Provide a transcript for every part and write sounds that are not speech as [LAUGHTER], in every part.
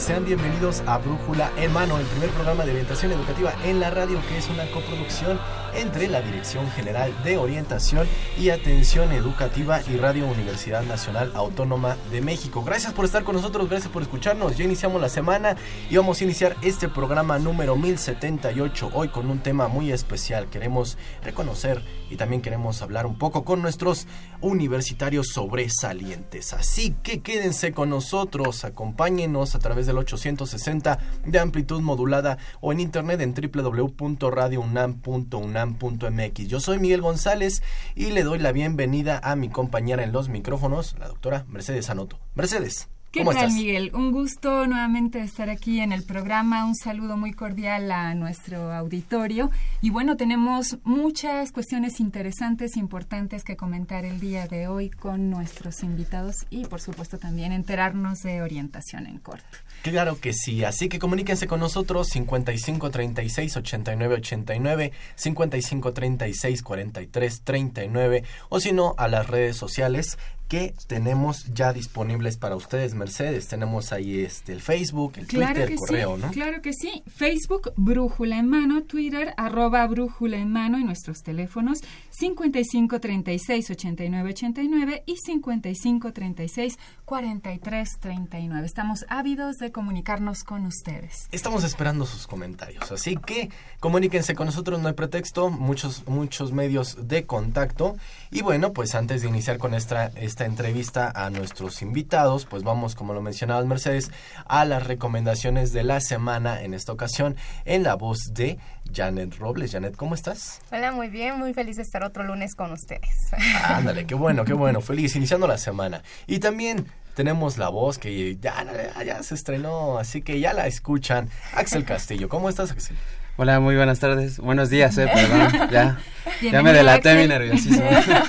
Sean bienvenidos a Brújula en Mano, el primer programa de orientación educativa en la radio que es una coproducción entre la Dirección General de Orientación y Atención Educativa y Radio Universidad Nacional Autónoma de México. Gracias por estar con nosotros, gracias por escucharnos. Ya iniciamos la semana y vamos a iniciar este programa número 1078 hoy con un tema muy especial. Queremos reconocer y también queremos hablar un poco con nuestros universitarios sobresalientes. Así que quédense con nosotros, acompáñenos a través del 860 de amplitud modulada o en internet en www.radiounam.unam mx Yo soy Miguel González y le doy la bienvenida a mi compañera en los micrófonos, la doctora Mercedes Anoto. Mercedes. ¿Qué tal, Miguel? Un gusto nuevamente estar aquí en el programa. Un saludo muy cordial a nuestro auditorio. Y bueno, tenemos muchas cuestiones interesantes, importantes que comentar el día de hoy con nuestros invitados y, por supuesto, también enterarnos de orientación en corto. Claro que sí, así que comuníquense con nosotros 55 36 89 89, 55 36 43 39 o si no a las redes sociales que tenemos ya disponibles para ustedes, Mercedes. Tenemos ahí este el Facebook, el Twitter, el correo, ¿no? Claro que sí. Facebook, Brújula en Mano, Twitter, arroba Brújula en Mano y nuestros teléfonos 55 36 89 89 y 55 36 43 39. Estamos ávidos de comunicarnos con ustedes. Estamos esperando sus comentarios, así que comuníquense con nosotros, no hay pretexto, muchos, muchos medios de contacto. Y bueno, pues antes de iniciar con esta, esta entrevista a nuestros invitados, pues vamos, como lo mencionaba Mercedes, a las recomendaciones de la semana en esta ocasión en la voz de Janet Robles. Janet, ¿cómo estás? Hola, muy bien, muy feliz de estar otro lunes con ustedes. Ándale, qué bueno, qué bueno, feliz, iniciando la semana. Y también tenemos la voz que ya, ya se estrenó, así que ya la escuchan. Axel Castillo, ¿cómo estás, Axel? Hola, muy buenas tardes. Buenos días, eh, perdón. Ya, ya me delaté mi nerviosismo.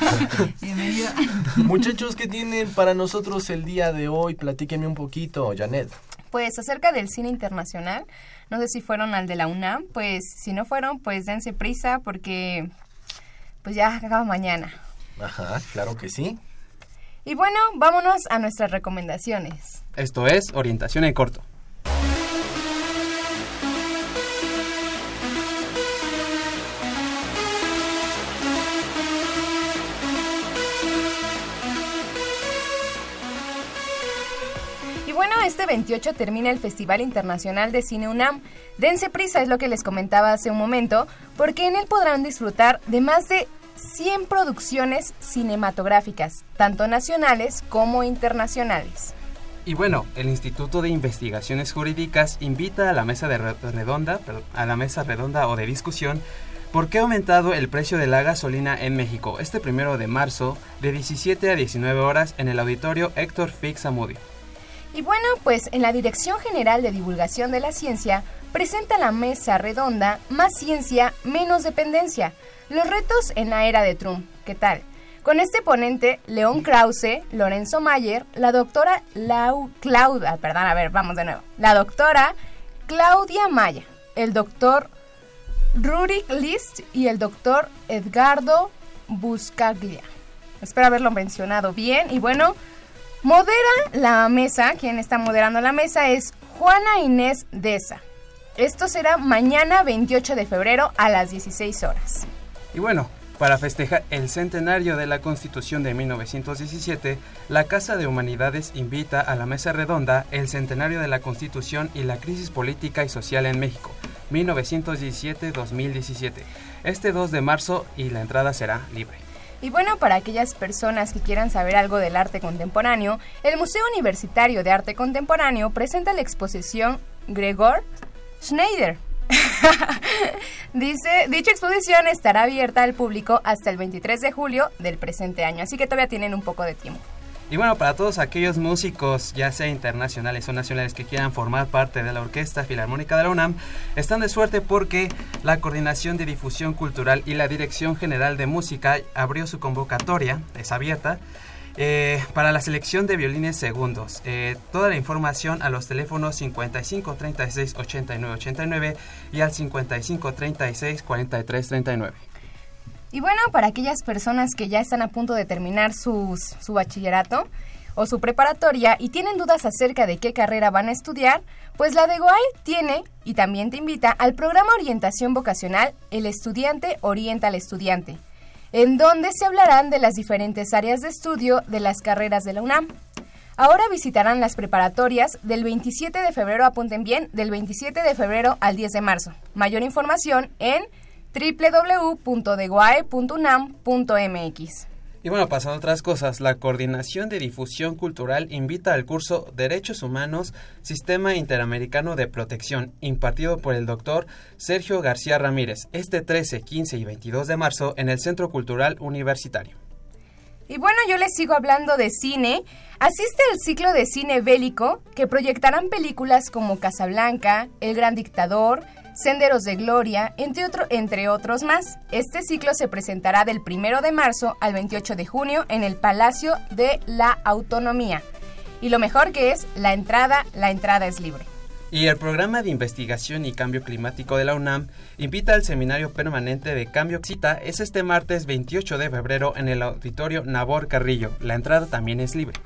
[LAUGHS] Bienvenido. Muchachos, ¿qué tienen para nosotros el día de hoy? Platíquenme un poquito, Janet. Pues acerca del cine internacional, no sé si fueron al de la UNAM, pues si no fueron, pues dense prisa porque pues ya acaba mañana. Ajá, claro que sí. Y bueno, vámonos a nuestras recomendaciones. Esto es Orientación en Corto. bueno, este 28 termina el Festival Internacional de Cine UNAM. Dense prisa, es lo que les comentaba hace un momento, porque en él podrán disfrutar de más de 100 producciones cinematográficas, tanto nacionales como internacionales. Y bueno, el Instituto de Investigaciones Jurídicas invita a la mesa de redonda, a la mesa redonda o de discusión ¿Por qué ha aumentado el precio de la gasolina en México este primero de marzo de 17 a 19 horas en el auditorio Héctor Fix Amudi? Y bueno, pues en la Dirección General de Divulgación de la Ciencia presenta la mesa redonda Más ciencia, menos dependencia. Los retos en la era de Trump. ¿Qué tal? Con este ponente, León Krause, Lorenzo Mayer, la doctora Lau Claudia, perdón, a ver, vamos de nuevo. La doctora Claudia Maya, el doctor Rurik List y el doctor Edgardo Buscaglia. Espero haberlo mencionado bien. Y bueno, Modera la mesa, quien está moderando la mesa es Juana Inés Deza. Esto será mañana 28 de febrero a las 16 horas. Y bueno, Para festejar el centenario de la Constitución de 1917, la Casa de Humanidades invita a la mesa redonda El centenario de la Constitución y la crisis política y social en México, 1917-2017, este 2 de marzo y la entrada será libre. Y bueno, para aquellas personas que quieran saber algo del arte contemporáneo, el Museo Universitario de Arte Contemporáneo presenta la exposición Gregor Schneider, [LAUGHS] Dice, dicha exposición estará abierta al público hasta el 23 de julio del presente año, así que todavía tienen un poco de tiempo. Y bueno, para todos aquellos músicos, ya sea internacionales o nacionales, que quieran formar parte de la Orquesta Filarmónica de la UNAM, están de suerte porque la Coordinación de Difusión Cultural y la Dirección General de Música abrió su convocatoria, es abierta, eh, para la selección de violines segundos. Eh, toda la información a los teléfonos 55 36 89 89 y al 55 36 43 39. Y bueno, para aquellas personas que ya están a punto de terminar su bachillerato o su preparatoria y tienen dudas acerca de qué carrera van a estudiar, pues la de Guay tiene y también te invita al programa Orientación Vocacional El Estudiante Orienta al Estudiante en donde se hablarán de las diferentes áreas de estudio de las carreras de la UNAM. Ahora visitarán las preparatorias del 27 de febrero, apunten bien, del 27 de febrero al 10 de marzo. Mayor información en www.deguae.unam.mx. Y bueno, pasando a otras cosas, la Coordinación de Difusión Cultural invita al curso Derechos Humanos, Sistema Interamericano de Protección, impartido por el doctor Sergio García Ramírez, este 13, 15 y 22 de marzo en el Centro Cultural Universitario. Y bueno, yo les sigo hablando de cine. Asiste al ciclo de cine bélico que proyectarán películas como Casablanca, El Gran Dictador, Senderos de Gloria, entre, otros más. Este ciclo se presentará del 1 de marzo al 28 de junio en el Palacio de la Autonomía. Y lo mejor que es, la entrada, la entrada es libre. Y el programa de investigación y cambio climático de la UNAM invita al seminario permanente de cambio cita es este martes 28 de febrero en el auditorio Nabor Carrillo. La entrada también es libre.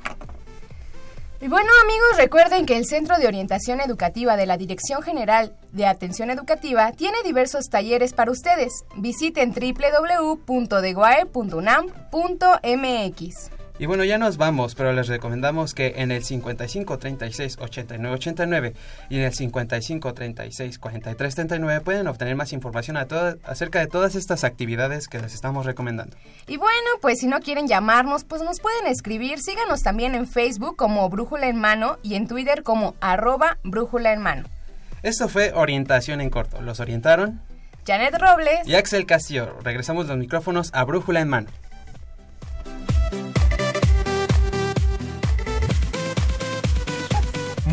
Y bueno amigos, recuerden que el Centro de Orientación Educativa de la Dirección General de Atención Educativa tiene diversos talleres para ustedes. Visiten www.deguae.unam.mx. Y bueno, ya nos vamos, pero les recomendamos que en el 55 36 89 89 y en el 55 36 43 39 pueden obtener más información a acerca de todas estas actividades que les estamos recomendando. Y bueno, pues si no quieren llamarnos, pues nos pueden escribir. Síganos también en Facebook como Brújula en Mano y en Twitter como arroba Brújula en Mano. Esto fue Orientación en Corto. Los orientaron Janet Robles y Axel Castillo. Regresamos los micrófonos a Brújula en Mano.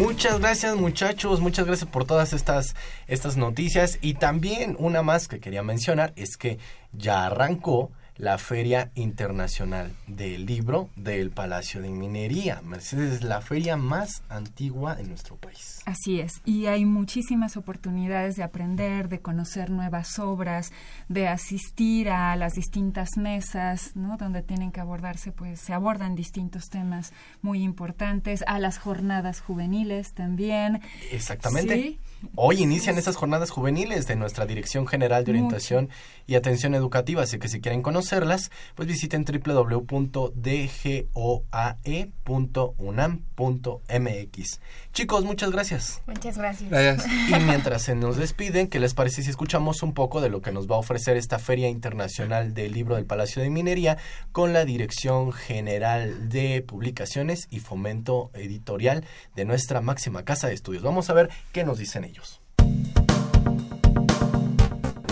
Muchas gracias muchachos, muchas gracias por todas estas, estas noticias. Y también una más que quería mencionar es que ya arrancó la Feria Internacional del Libro del Palacio de Minería. Mercedes es la feria más antigua de nuestro país. Así es, y hay muchísimas oportunidades de aprender, de conocer nuevas obras, de asistir a las distintas mesas, ¿no? Donde tienen que abordarse, pues se abordan distintos temas muy importantes, a las jornadas juveniles también. Exactamente. Hoy inician esas jornadas juveniles de nuestra Dirección General de Orientación y Atención Educativa, así que si quieren conocerlas, pues visiten www.dgoae.unam.mx. Chicos, muchas gracias. Muchas gracias. gracias. Y mientras se nos despiden, ¿qué les parece si escuchamos un poco de lo que nos va a ofrecer esta Feria Internacional del Libro del Palacio de Minería con la Dirección General de Publicaciones y Fomento Editorial de nuestra máxima casa de estudios? Vamos a ver qué nos dicen ellos.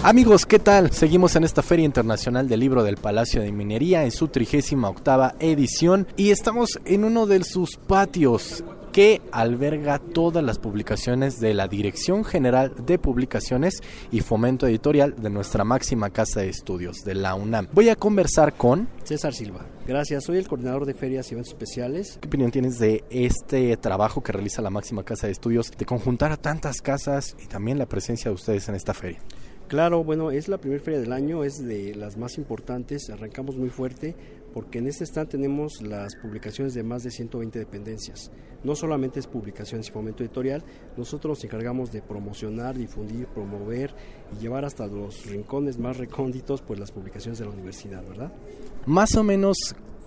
Amigos, ¿qué tal? Seguimos en esta Feria Internacional del Libro del Palacio de Minería en su trigésima octava edición y estamos en uno de sus patios que alberga todas las publicaciones de la Dirección General de Publicaciones y Fomento Editorial de nuestra máxima casa de estudios, de la UNAM. Voy a conversar con César Silva. Gracias, soy el coordinador de ferias y eventos especiales. ¿Qué opinión tienes de este trabajo que realiza la máxima casa de estudios de conjuntar a tantas casas y también la presencia de ustedes en esta feria? Claro, bueno, es la primera feria del año, es de las más importantes, arrancamos muy fuerte porque en este stand tenemos las publicaciones de más de 120 dependencias. No solamente es publicaciones y fomento editorial, nosotros nos encargamos de promocionar, difundir, promover y llevar hasta los rincones más recónditos pues las publicaciones de la universidad, ¿verdad? Más o menos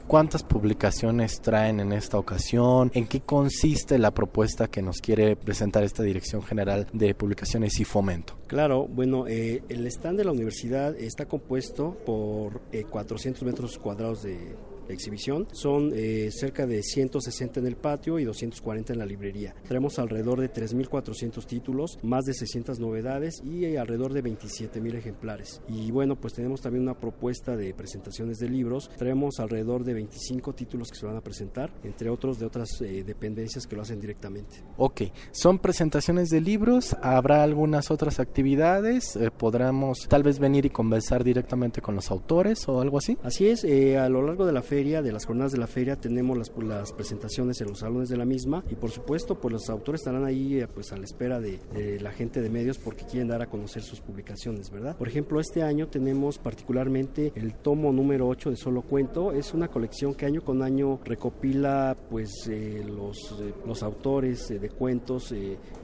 ¿Cuántas publicaciones traen en esta ocasión? ¿En qué consiste la propuesta que nos quiere presentar esta Dirección General de Publicaciones y Fomento? Claro, bueno, eh, el stand de la universidad está compuesto por 400 eh, metros cuadrados de exhibición. Son eh, cerca de 160 en el patio y 240 en la librería. Tenemos alrededor de 3.400 títulos, más de 600 novedades y alrededor de 27.000 ejemplares. Y bueno, pues tenemos también una propuesta de presentaciones de libros. Tenemos alrededor de 25 títulos que se van a presentar, entre otros de otras eh, dependencias que lo hacen directamente. Ok, son presentaciones de libros, habrá algunas otras actividades, eh, podremos tal vez venir y conversar directamente con los autores o algo así. Así es, a lo largo de la feria, de las jornadas de la feria, tenemos las, las presentaciones en los salones de la misma y por supuesto pues los autores estarán ahí eh, pues a la espera de, la gente de medios porque quieren dar a conocer sus publicaciones, ¿verdad? Por ejemplo, este año tenemos particularmente el tomo número 8 de Solo Cuento, es una colección que año con año recopila pues eh, los, eh, los autores de cuentos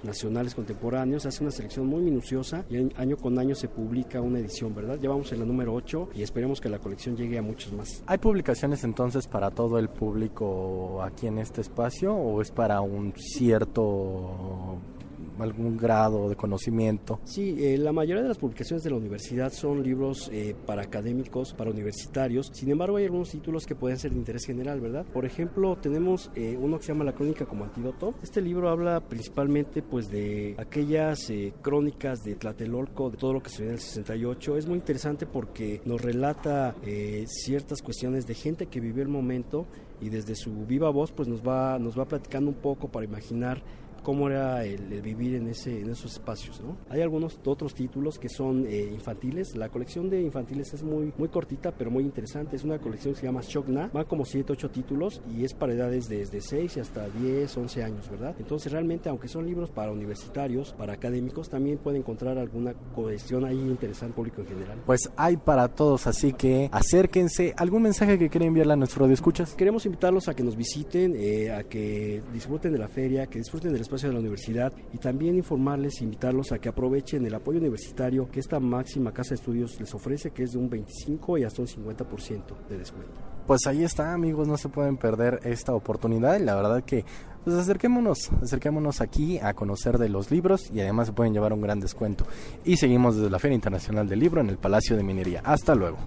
nacionales contemporáneos, hace una selección muy minuciosa y año con año se publica una edición, ¿verdad? Ya vamos en la número 8 y esperemos que la colección llegue a muchos más. Hay publicaciones entonces para todo el público aquí en este espacio o es para un cierto algún grado de conocimiento. Sí, eh, la mayoría de las publicaciones de la universidad son libros eh, para académicos, para universitarios. Sin embargo, hay algunos títulos que pueden ser de interés general, ¿verdad? Por ejemplo, tenemos eh, uno que se llama La Crónica como Antídoto. Este libro habla principalmente pues de aquellas crónicas de Tlatelolco, de todo lo que se en el 68. Es muy interesante porque nos relata ciertas cuestiones de gente que vivió el momento y desde su viva voz pues nos va, nos va platicando un poco para imaginar cómo era el, vivir en, ese, en esos espacios. ¿no? Hay algunos otros títulos que son eh, infantiles. La colección de infantiles es muy, muy cortita, pero muy interesante. Es una colección que se llama Shokna. Va como 7, 8 títulos y es para edades desde 6 hasta 10, 11 años, ¿verdad? Entonces, realmente, aunque son libros para universitarios, para académicos, también puede encontrar alguna cohesión ahí interesante público en general. Pues hay para todos, así que acérquense. ¿Algún mensaje que quieren enviarle a nuestro radio escuchas? Queremos invitarlos a que nos visiten, eh, a que disfruten de la feria, que disfruten del espacio de la universidad y también informarles, invitarlos a que aprovechen el apoyo universitario que esta máxima casa de estudios les ofrece, que es de un 25 y hasta un 50% de descuento. Pues ahí está, amigos, no se pueden perder esta oportunidad y la verdad que pues acerquémonos, acerquémonos aquí a conocer de los libros y además se pueden llevar un gran descuento. Y seguimos desde la Feria Internacional del Libro en el Palacio de Minería. Hasta luego.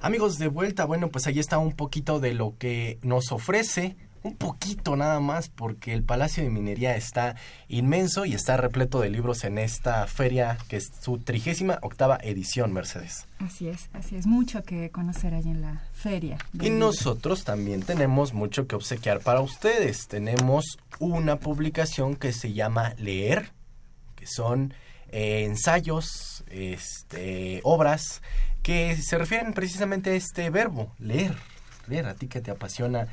Amigos de vuelta, bueno, pues ahí está un poquito de lo que nos ofrece, un poquito nada más, porque el Palacio de Minería está inmenso y está repleto de libros en esta feria, que es su trigésima octava edición, Mercedes. Así es, así es, mucho que conocer ahí en la feria. Y nosotros también tenemos mucho que obsequiar para ustedes. Tenemos una publicación que se llama Leer, que son eh, ensayos, este, obras que se refieren precisamente a este verbo, leer. Leer, a ti que te apasiona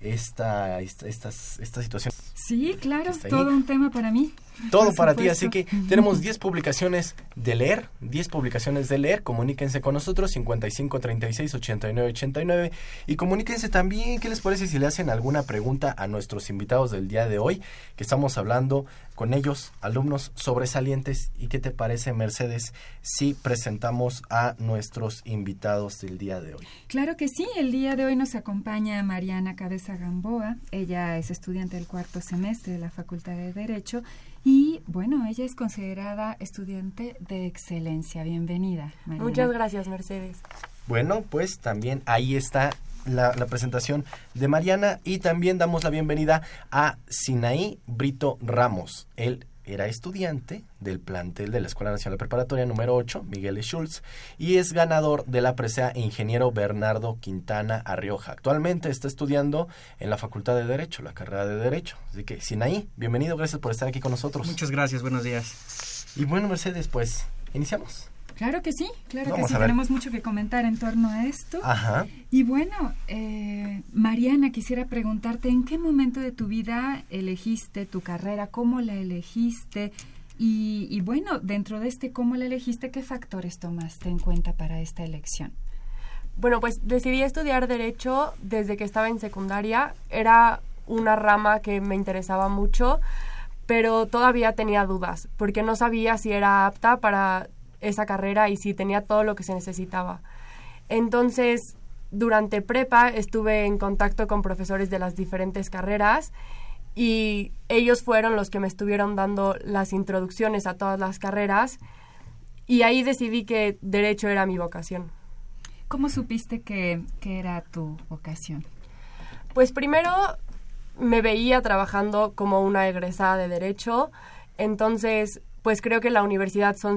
esta, esta, estas, esta situación. Sí, claro, todo un tema para mí. Todo para ti, así que tenemos 10 publicaciones de leer, 10 publicaciones de leer, comuníquense con nosotros 55 36 89 89 y comuníquense también qué les parece si le hacen alguna pregunta a nuestros invitados del día de hoy, que estamos hablando con ellos, alumnos sobresalientes. Y qué te parece Mercedes si presentamos a nuestros invitados del día de hoy. Claro que sí, el día de hoy nos acompaña Mariana Cabeza Gamboa, ella es estudiante del cuarto semestre de la Facultad de Derecho y bueno, ella es considerada estudiante de excelencia. Bienvenida. Muchas gracias, Mercedes. Bueno, pues también ahí está la, presentación de Mariana y también damos la bienvenida a Sinaí Brito Ramos. Él era estudiante del plantel de la Escuela Nacional Preparatoria número 8, Miguel Schultz, y es ganador de la presea Ingeniero Bernardo Quintana Arrioja. Actualmente está estudiando en la Facultad de Derecho, la carrera de Derecho. Así que, Sinaí, bienvenido, gracias por estar aquí con nosotros. Muchas gracias, buenos días. Y bueno, Mercedes, pues, iniciamos. Claro que sí, claro que sí. Tenemos mucho que comentar en torno a esto. Ajá. Y bueno, eh, Mariana, quisiera preguntarte, ¿en qué momento de tu vida elegiste tu carrera? ¿Cómo la elegiste? Y, y bueno, dentro de este cómo la elegiste, ¿qué factores tomaste en cuenta para esta elección? Bueno, pues decidí estudiar Derecho desde que estaba en secundaria. Era una rama que me interesaba mucho, pero todavía tenía dudas, porque no sabía si era apta para esa carrera y si tenía todo lo que se necesitaba. Entonces, durante prepa estuve en contacto con profesores de las diferentes carreras y ellos fueron los que me estuvieron dando las introducciones a todas las carreras y ahí decidí que derecho era mi vocación. ¿Cómo supiste que, que era tu vocación? Pues primero me veía trabajando como una egresada de derecho, entonces pues creo que la universidad son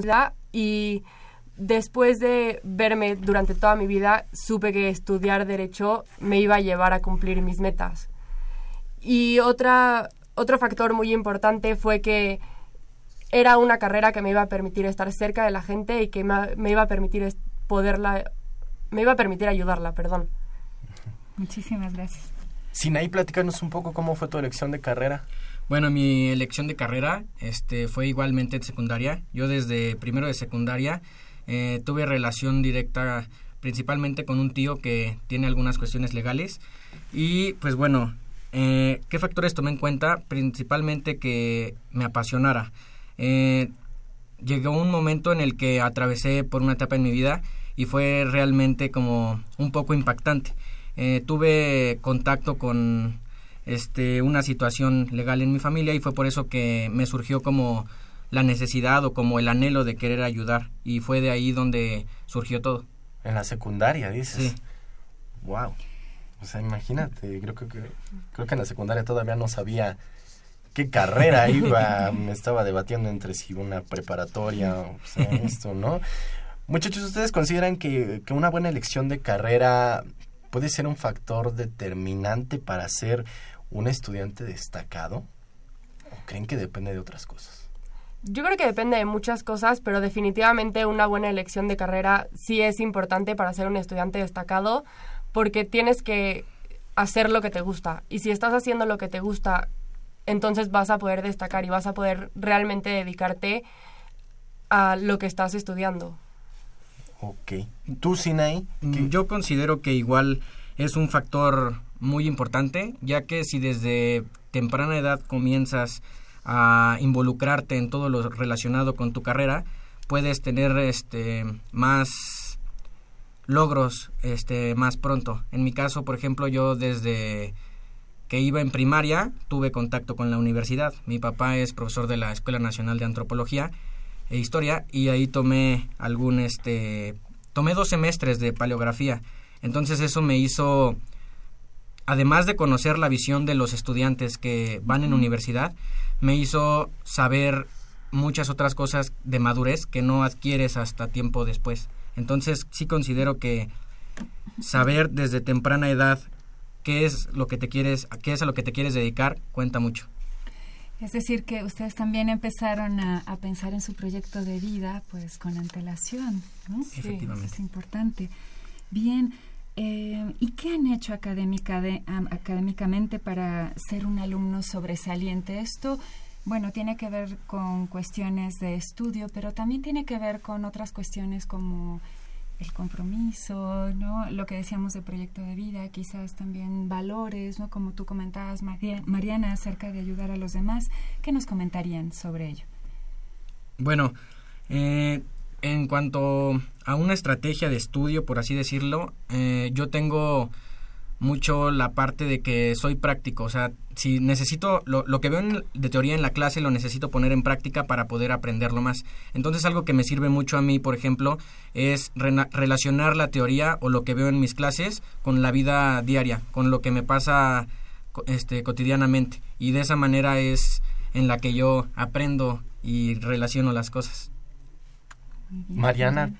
y después de verme durante toda mi vida supe que estudiar derecho me iba a llevar a cumplir mis metas. Y otra, otro factor muy importante fue que era una carrera que me iba a permitir estar cerca de la gente y que me, me iba a permitir poderla me iba a permitir ayudarla, perdón. Muchísimas gracias. Sinaí, platícanos un poco cómo fue tu elección de carrera. Bueno, mi elección de carrera este, fue igualmente en secundaria. Yo desde primero de secundaria eh, tuve relación directa principalmente con un tío que tiene algunas cuestiones legales. Y pues bueno, eh, ¿qué factores tomé en cuenta? Principalmente que me apasionara. Eh, llegó un momento en el que atravesé por una etapa en mi vida y fue realmente como un poco impactante. Eh, tuve contacto con este, una situación legal en mi familia y fue por eso que me surgió como la necesidad o como el anhelo de querer ayudar y fue de ahí donde surgió todo. En la secundaria, dices. Sí. Wow. O sea, imagínate, creo que, creo que en la secundaria todavía no sabía qué carrera iba, [LAUGHS] me estaba debatiendo entre si una preparatoria o [LAUGHS] esto, ¿no? Muchachos, ¿ustedes consideran que, que, una buena elección de carrera puede ser un factor determinante para ser un estudiante destacado? ¿O creen que depende de otras cosas? Yo creo que depende de muchas cosas, pero definitivamente una buena elección de carrera sí es importante para ser un estudiante destacado, porque tienes que hacer lo que te gusta. Y si estás haciendo lo que te gusta, entonces vas a poder destacar y vas a poder realmente dedicarte a lo que estás estudiando. Ok. ¿Tú, Sinai? Mm, yo considero que igual es un factor muy importante, ya que si desde temprana edad comienzas a involucrarte en todo lo relacionado con tu carrera, puedes tener este más logros este más pronto. En mi caso, por ejemplo, yo desde que iba en primaria tuve contacto con la universidad. Mi papá es profesor de la Escuela Nacional de Antropología e historia y ahí tomé algún este tomé dos semestres de paleografía entonces eso me hizo además de conocer la visión de los estudiantes que van en universidad me hizo saber muchas otras cosas de madurez que no adquieres hasta tiempo después entonces sí considero que saber desde temprana edad qué es lo que te quieres qué es a lo que te quieres dedicar cuenta mucho es decir, que ustedes también empezaron a, pensar en su proyecto de vida, pues con antelación, ¿no? Efectivamente. es importante. Bien, eh, ¿y qué han hecho académica académicamente para ser un alumno sobresaliente? Esto, bueno, tiene que ver con cuestiones de estudio, pero también tiene que ver con otras cuestiones como el compromiso, ¿no? Lo que decíamos de proyecto de vida, quizás también valores, ¿no? Como tú comentabas, Mariana, acerca de ayudar a los demás. ¿Qué nos comentarían sobre ello? Bueno, eh, en cuanto a una estrategia de estudio, por así decirlo, eh, yo tengo mucho la parte de que soy práctico, o sea, si necesito, lo, lo que veo de teoría en la clase lo necesito poner en práctica para poder aprenderlo más. Entonces algo que me sirve mucho a mí, por ejemplo, es relacionar la teoría o lo que veo en mis clases con la vida diaria, con lo que me pasa este, cotidianamente. Y de esa manera es en la que yo aprendo y relaciono las cosas. Mariana.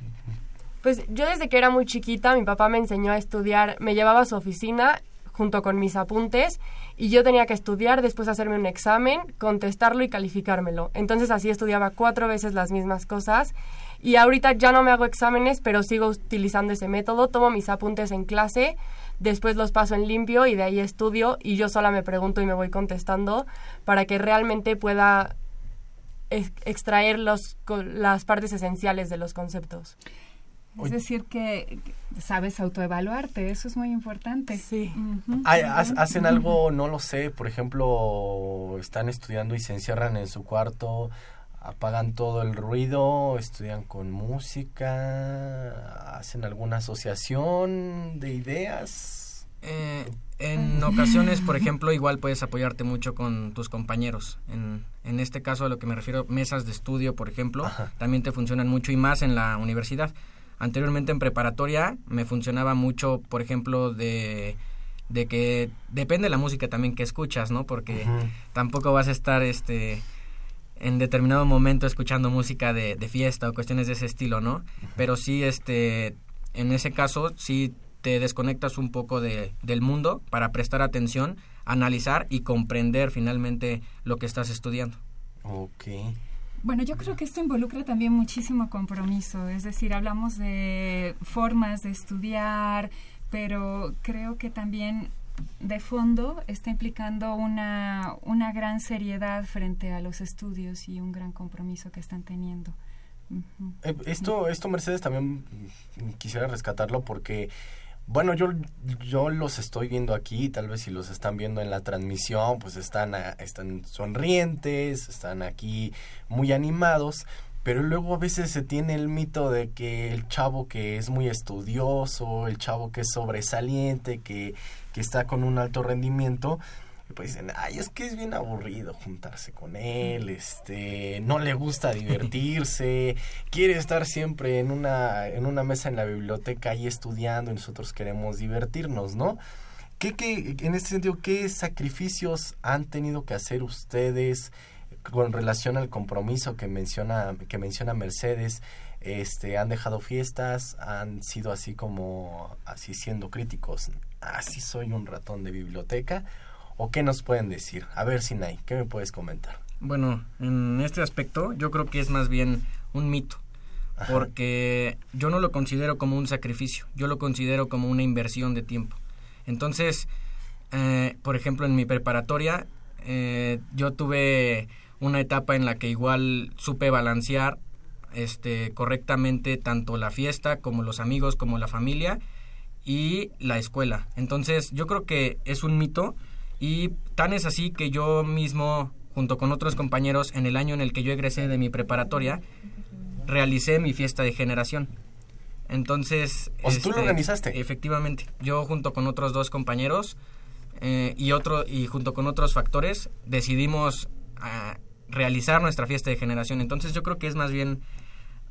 Pues yo desde que era muy chiquita, mi papá me enseñó a estudiar, me llevaba a su oficina junto con mis apuntes y yo tenía que estudiar, después hacerme un examen, contestarlo y calificármelo. Entonces así estudiaba cuatro veces las mismas cosas y ahorita ya no me hago exámenes, pero sigo utilizando ese método, tomo mis apuntes en clase, después los paso en limpio y de ahí estudio y yo sola me pregunto y me voy contestando para que realmente pueda extraer los, las partes esenciales de los conceptos. Es decir, que sabes autoevaluarte, eso es muy importante. Sí. ¿Hacen algo, no lo sé, por ejemplo, están estudiando y se encierran en su cuarto, apagan todo el ruido, estudian con música, hacen alguna asociación de ideas? Eh, en ocasiones, por ejemplo, igual puedes apoyarte mucho con tus compañeros. En, en este caso, a lo que me refiero, mesas de estudio, por ejemplo, también te funcionan mucho y más en la universidad. Anteriormente en preparatoria me funcionaba mucho, por ejemplo, de, de que depende de la música también que escuchas, ¿no? Porque tampoco vas a estar este en determinado momento escuchando música de, de fiesta o cuestiones de ese estilo, ¿no? Pero sí, este, en ese caso, sí te desconectas un poco de, del mundo para prestar atención, analizar y comprender finalmente lo que estás estudiando. Ok. Bueno, yo creo que esto involucra también muchísimo compromiso, es decir, hablamos de formas de estudiar, pero creo que también de fondo está implicando una, una gran seriedad frente a los estudios y un gran compromiso que están teniendo. Eh, esto, esto Mercedes también quisiera rescatarlo porque bueno, yo, yo los estoy viendo aquí, tal vez si los están viendo en la transmisión, pues están, están sonrientes, están aquí muy animados, pero luego a veces se tiene el mito de que el chavo que es muy estudioso, el chavo que es sobresaliente, que, que está con un alto rendimiento, pues dicen, ay, es que es bien aburrido juntarse con él, este, no le gusta divertirse, [LAUGHS] quiere estar siempre en una, en una mesa en la biblioteca ahí estudiando y nosotros queremos divertirnos, ¿no? ¿Qué, qué, en este sentido, qué sacrificios han tenido que hacer ustedes con relación al compromiso que menciona, que menciona Mercedes? Este, han dejado fiestas, han sido así como, así siendo críticos, así soy un ratón de biblioteca, ¿O qué nos pueden decir? A ver, Sinai, ¿qué me puedes comentar? Bueno, en este aspecto yo creo que es más bien un mito. Porque yo no lo considero como un sacrificio, yo lo considero como una inversión de tiempo. Entonces, eh, por ejemplo, en mi preparatoria, eh, yo tuve una etapa en la que igual supe balancear este, correctamente tanto la fiesta como los amigos, como la familia y la escuela. Entonces, yo creo que es un mito y tan es así que yo mismo, junto con otros compañeros, en el año en el que yo egresé de mi preparatoria, realicé mi fiesta de generación. Entonces... ¿O tú lo este, organizaste? Efectivamente. Yo junto con otros dos compañeros eh, y, otro, y junto con otros factores decidimos ah, realizar nuestra fiesta de generación. Entonces yo creo que es más bien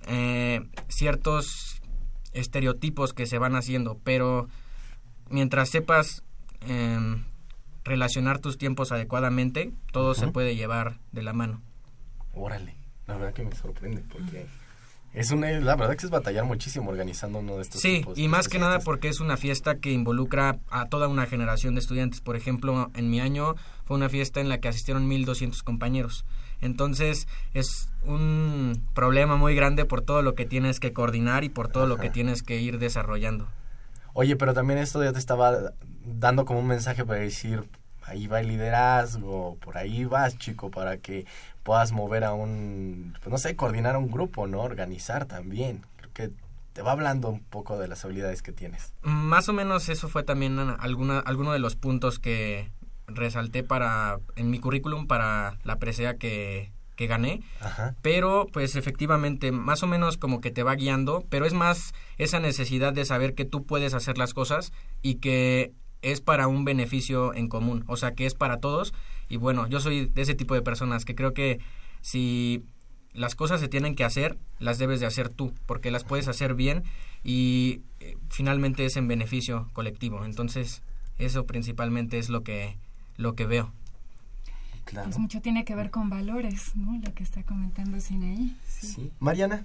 eh, ciertos estereotipos que se van haciendo, pero mientras sepas em, relacionar tus tiempos adecuadamente, todo se puede llevar de la mano. Órale, la verdad que me sorprende porque es una, la verdad que es batallar muchísimo organizando uno de estos Sí, y más que nada porque es una fiesta que involucra a toda una generación de estudiantes. Por ejemplo, en mi año fue una fiesta en la que asistieron 1200 compañeros. Entonces, es un problema muy grande por todo lo que tienes que coordinar y por todo lo que tienes que ir desarrollando. Oye, pero también esto ya te estaba dando como un mensaje para decir, ahí va el liderazgo, por ahí vas, chico, para que puedas mover a un, pues no sé, coordinar a un grupo, ¿no? Organizar también. Creo que te va hablando un poco de las habilidades que tienes. Más o menos eso fue también alguna, alguno de los puntos que resalté para en mi currículum para la presea que, que gané. Pero pues efectivamente, más o menos como que te va guiando, pero es más esa necesidad de saber que tú puedes hacer las cosas y que es para un beneficio en común, o sea que es para todos y bueno, yo soy de ese tipo de personas que creo que si las cosas se tienen que hacer, las debes de hacer tú, porque las puedes hacer bien y eh, finalmente es en beneficio colectivo. Entonces, eso principalmente es lo que lo que veo. Claro. Pues mucho tiene que ver con valores, ¿no? Lo que está comentando Sinaí. Sí. sí. Mariana,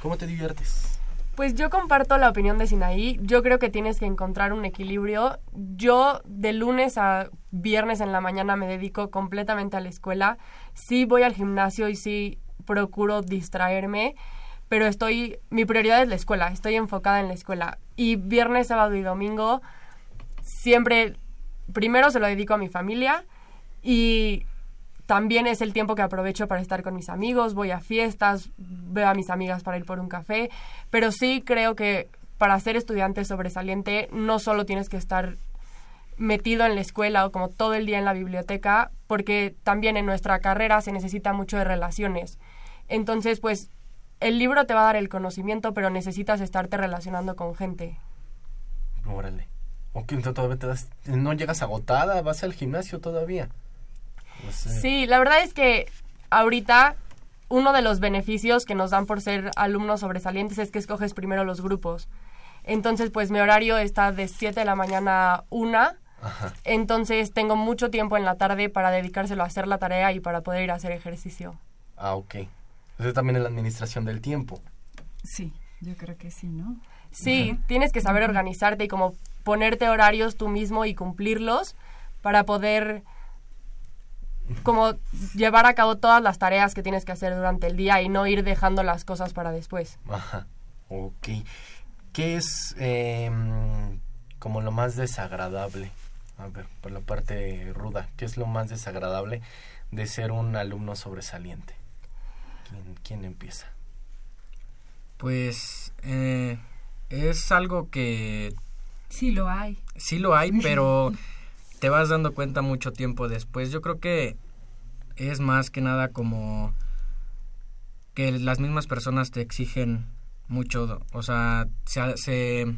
¿cómo te diviertes? Pues yo comparto la opinión de Sinaí. Yo creo que tienes que encontrar un equilibrio. Yo de lunes a viernes en la mañana me dedico completamente a la escuela. Sí voy al gimnasio y sí procuro distraerme, pero estoy mi prioridad es la escuela, estoy enfocada en la escuela. Y viernes, sábado y domingo siempre primero se lo dedico a mi familia y también es el tiempo que aprovecho para estar con mis amigos, voy a fiestas, veo a mis amigas para ir por un café, pero sí creo que para ser estudiante sobresaliente no solo tienes que estar metido en la escuela o como todo el día en la biblioteca, porque también en nuestra carrera se necesita mucho de relaciones. Entonces, pues el libro te va a dar el conocimiento, pero necesitas estarte relacionando con gente. Órale. ¿O que todavía te das, no llegas agotada? ¿Vas al gimnasio todavía? Sí, la verdad es que ahorita uno de los beneficios que nos dan por ser alumnos sobresalientes es que escoges primero los grupos. Entonces, pues mi horario está de 7 de la mañana a 1. Entonces tengo mucho tiempo en la tarde para dedicárselo a hacer la tarea y para poder ir a hacer ejercicio. Ah, ok. Entonces también es la administración del tiempo. Sí, yo creo que sí, ¿no? Sí, tienes que saber organizarte y como ponerte horarios tú mismo y cumplirlos para poder como llevar a cabo todas las tareas que tienes que hacer durante el día y no ir dejando las cosas para después. Ajá, ok. ¿Qué es em, como lo más desagradable? A ver, por la parte ruda, ¿qué es lo más desagradable de ser un alumno sobresaliente? ¿Quién, quién empieza? Pues eh, es algo que... Sí lo hay. Sí lo hay, pero [LAUGHS] te vas dando cuenta mucho tiempo después. Yo creo que es más que nada como que las mismas personas te exigen mucho, o sea, se... se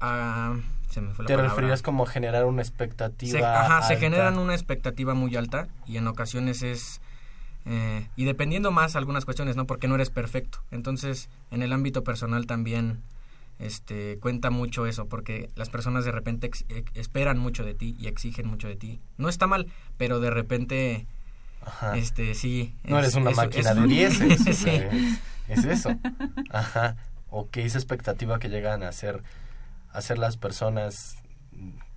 ah, se me fue ¿Te referías como generar una expectativa? Se, ajá, se generan una expectativa muy alta y en ocasiones es... Eh, y dependiendo más algunas cuestiones, ¿no? Porque no eres perfecto. Entonces, en el ámbito personal también este cuenta mucho eso porque las personas de repente esperan mucho de ti y exigen mucho de ti. No está mal pero de repente este sí no eres una máquina de 10 [LAUGHS] es, es, eso. Ajá. O que esa expectativa que llegan a hacer hacer las personas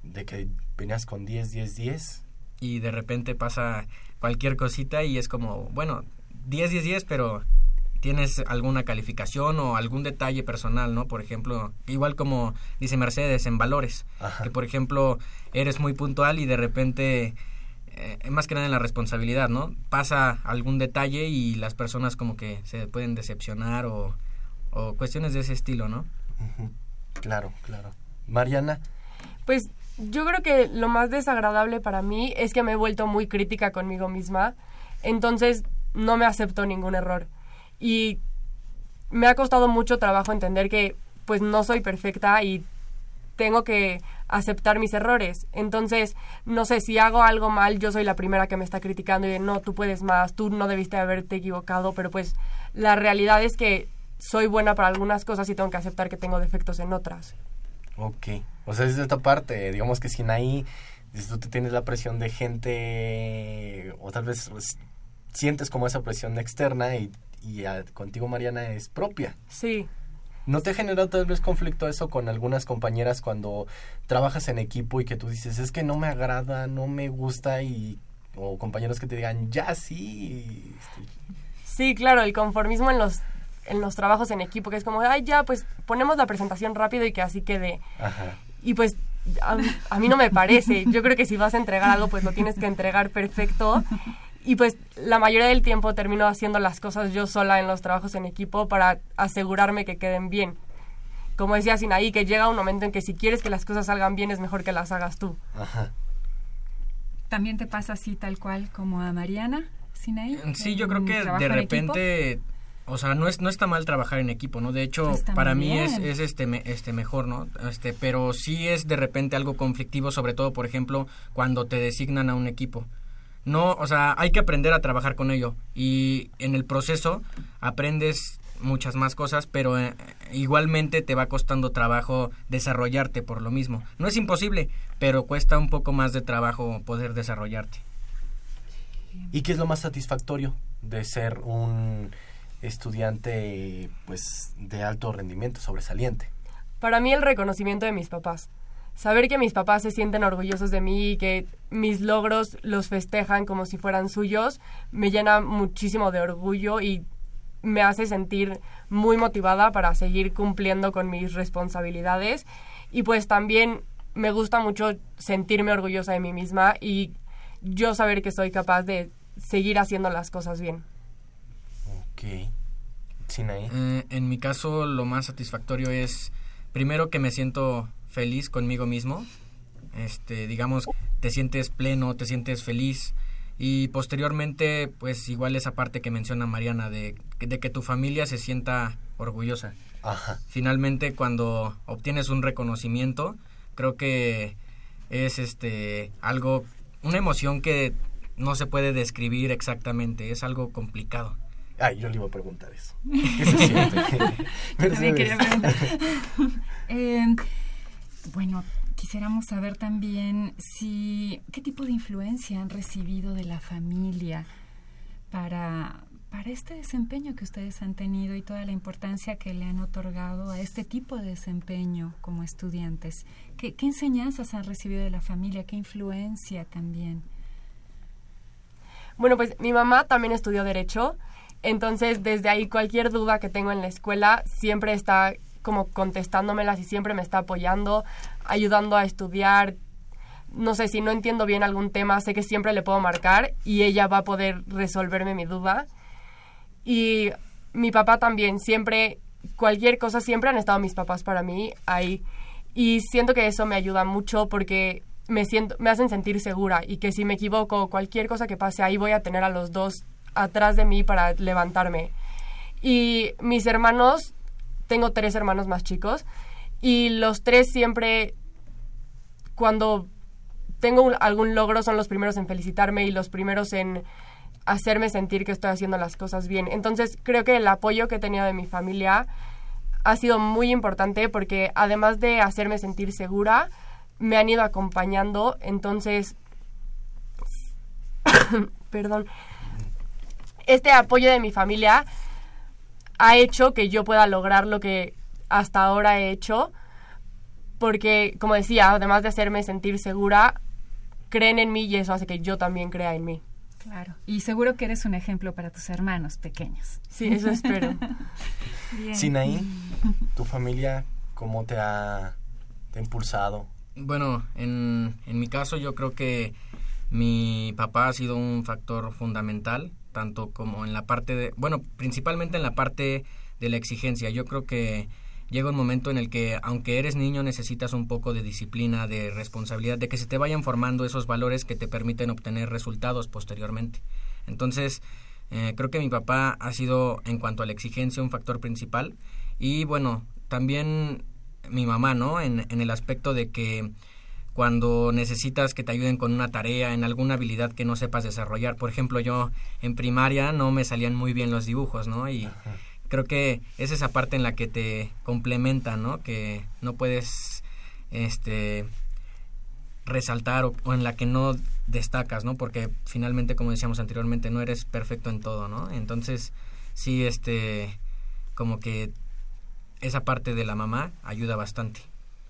de que venías con 10 10 10 y de repente pasa cualquier cosita y es como bueno 10 10 10 pero tienes alguna calificación o algún detalle personal, ¿no? Por ejemplo, igual como dice Mercedes en valores, que por ejemplo eres muy puntual y de repente, eh, más que nada en la responsabilidad, ¿no? Pasa algún detalle y las personas como que se pueden decepcionar o, o cuestiones de ese estilo, ¿no? Claro, claro. Mariana. Pues yo creo que lo más desagradable para mí es que me he vuelto muy crítica conmigo misma, entonces no me acepto ningún error y me ha costado mucho trabajo entender que pues no soy perfecta y tengo que aceptar mis errores. Entonces, no sé, si hago algo mal, yo soy la primera que me está criticando y de, no, tú puedes más, tú no debiste haberte equivocado, pero pues la realidad es que soy buena para algunas cosas y tengo que aceptar que tengo defectos en otras. Ok, o sea, desde esta parte, digamos que sin ahí, si tú te tienes la presión de gente, o tal vez pues, sientes como esa presión externa y y contigo Mariana es propia. Sí. ¿No te ha generado tal vez conflicto eso con algunas compañeras cuando trabajas en equipo y que tú dices, es que no me agrada, no me gusta y o compañeros que te digan, ya sí? Sí, claro, el conformismo en los en los trabajos en equipo, que es como, ay, ya, pues ponemos la presentación rápido y que así quede. Ajá. Y pues a, a, mí no me parece. Yo creo que si vas a entregar algo, pues lo tienes que entregar perfecto. Y pues la mayoría del tiempo termino haciendo las cosas yo sola en los trabajos en equipo para asegurarme que queden bien. Como decía Sinaí, que llega un momento en que si quieres que las cosas salgan bien es mejor que las hagas tú. Ajá. ¿También te pasa así tal cual como a Mariana, Sinaí? Sí, yo creo que de repente... O sea, no, es, no está mal trabajar en equipo, ¿no? De hecho, para mí es, es, este, este mejor, ¿no? Este, pero sí es de repente algo conflictivo, sobre todo, por ejemplo, cuando te designan a un equipo no, o sea, hay que aprender a trabajar con ello y en el proceso aprendes muchas más cosas, pero eh, igualmente te va costando trabajo desarrollarte por lo mismo. No es imposible, pero cuesta un poco más de trabajo poder desarrollarte. ¿Y qué es lo más satisfactorio de ser un estudiante pues de alto rendimiento, sobresaliente? Para mí el reconocimiento de mis papás. Saber que mis papás se sienten orgullosos de mí y que mis logros los festejan como si fueran suyos, me llena muchísimo de orgullo y me hace sentir muy motivada para seguir cumpliendo con mis responsabilidades. Y pues también me gusta mucho sentirme orgullosa de mí misma y yo saber que soy capaz de seguir haciendo las cosas bien. Ok. Sinaí. Eh, en mi caso, lo más satisfactorio es, primero, que me siento feliz conmigo mismo. Este, digamos, te sientes pleno, te sientes feliz. Y posteriormente, pues igual esa parte que menciona Mariana, de, de que tu familia se sienta orgullosa. Ajá. Finalmente, cuando obtienes un reconocimiento, creo que es este algo, una emoción que no se puede describir exactamente, es algo complicado. Ay, yo le iba a preguntar eso. [LAUGHS] ¿Qué se siente? También quería preguntar. [LAUGHS] [LAUGHS] eh, bueno, quisiéramos saber también si qué tipo de influencia han recibido de la familia para, para este desempeño que ustedes han tenido y toda la importancia que le han otorgado a este tipo de desempeño como estudiantes. ¿Qué, qué enseñanzas han recibido de la familia? ¿Qué influencia también? Bueno, pues mi mamá también estudió derecho, entonces desde ahí cualquier duda que tengo en la escuela siempre está como contestándomelas y siempre me está apoyando, ayudando a estudiar. No sé si no entiendo bien algún tema, sé que siempre le puedo marcar y ella va a poder resolverme mi duda. Y mi papá también, siempre, cualquier cosa, siempre han estado mis papás para mí ahí. Y siento que eso me ayuda mucho porque me, siento, me hacen sentir segura y que si me equivoco, cualquier cosa que pase, ahí voy a tener a los dos atrás de mí para levantarme. Y mis hermanos, tengo tres hermanos más chicos, y los tres siempre, cuando tengo algún logro, son los primeros en felicitarme y los primeros en hacerme sentir que estoy haciendo las cosas bien. Entonces creo que el apoyo que he tenido de mi familia ha sido muy importante porque además de hacerme sentir segura, me han ido acompañando, entonces, [COUGHS] perdón, este apoyo de mi familia ha hecho que yo pueda lograr lo que hasta ahora he hecho, porque, como decía, además de hacerme sentir segura, creen en mí y eso hace que yo también crea en mí. Claro. Y seguro que eres un ejemplo para tus hermanos pequeños. Sí, eso espero. [LAUGHS] Bien. Sinaí, ¿tu familia cómo te ha, te ha impulsado? Bueno, en, en mi caso yo creo que mi papá ha sido un factor fundamental, tanto como en la parte de, bueno, principalmente en la parte de la exigencia. Yo creo que llega un momento en el que, aunque eres niño, necesitas un poco de disciplina, de responsabilidad, de que se te vayan formando esos valores que te permiten obtener resultados posteriormente. Entonces, eh, creo que mi papá ha sido, en cuanto a la exigencia, un factor principal. Y bueno, también mi mamá, ¿no? En, en el aspecto de que cuando necesitas que te ayuden con una tarea, en alguna habilidad que no sepas desarrollar. Por ejemplo, yo en primaria no me salían muy bien los dibujos, ¿no? Y Ajá. creo que es esa parte en la que te complementa, ¿no? Que no puedes, este resaltar o, o, en la que no destacas, ¿no? Porque finalmente, como decíamos anteriormente, no eres perfecto en todo, ¿no? Entonces, sí, este, como que esa parte de la mamá ayuda bastante.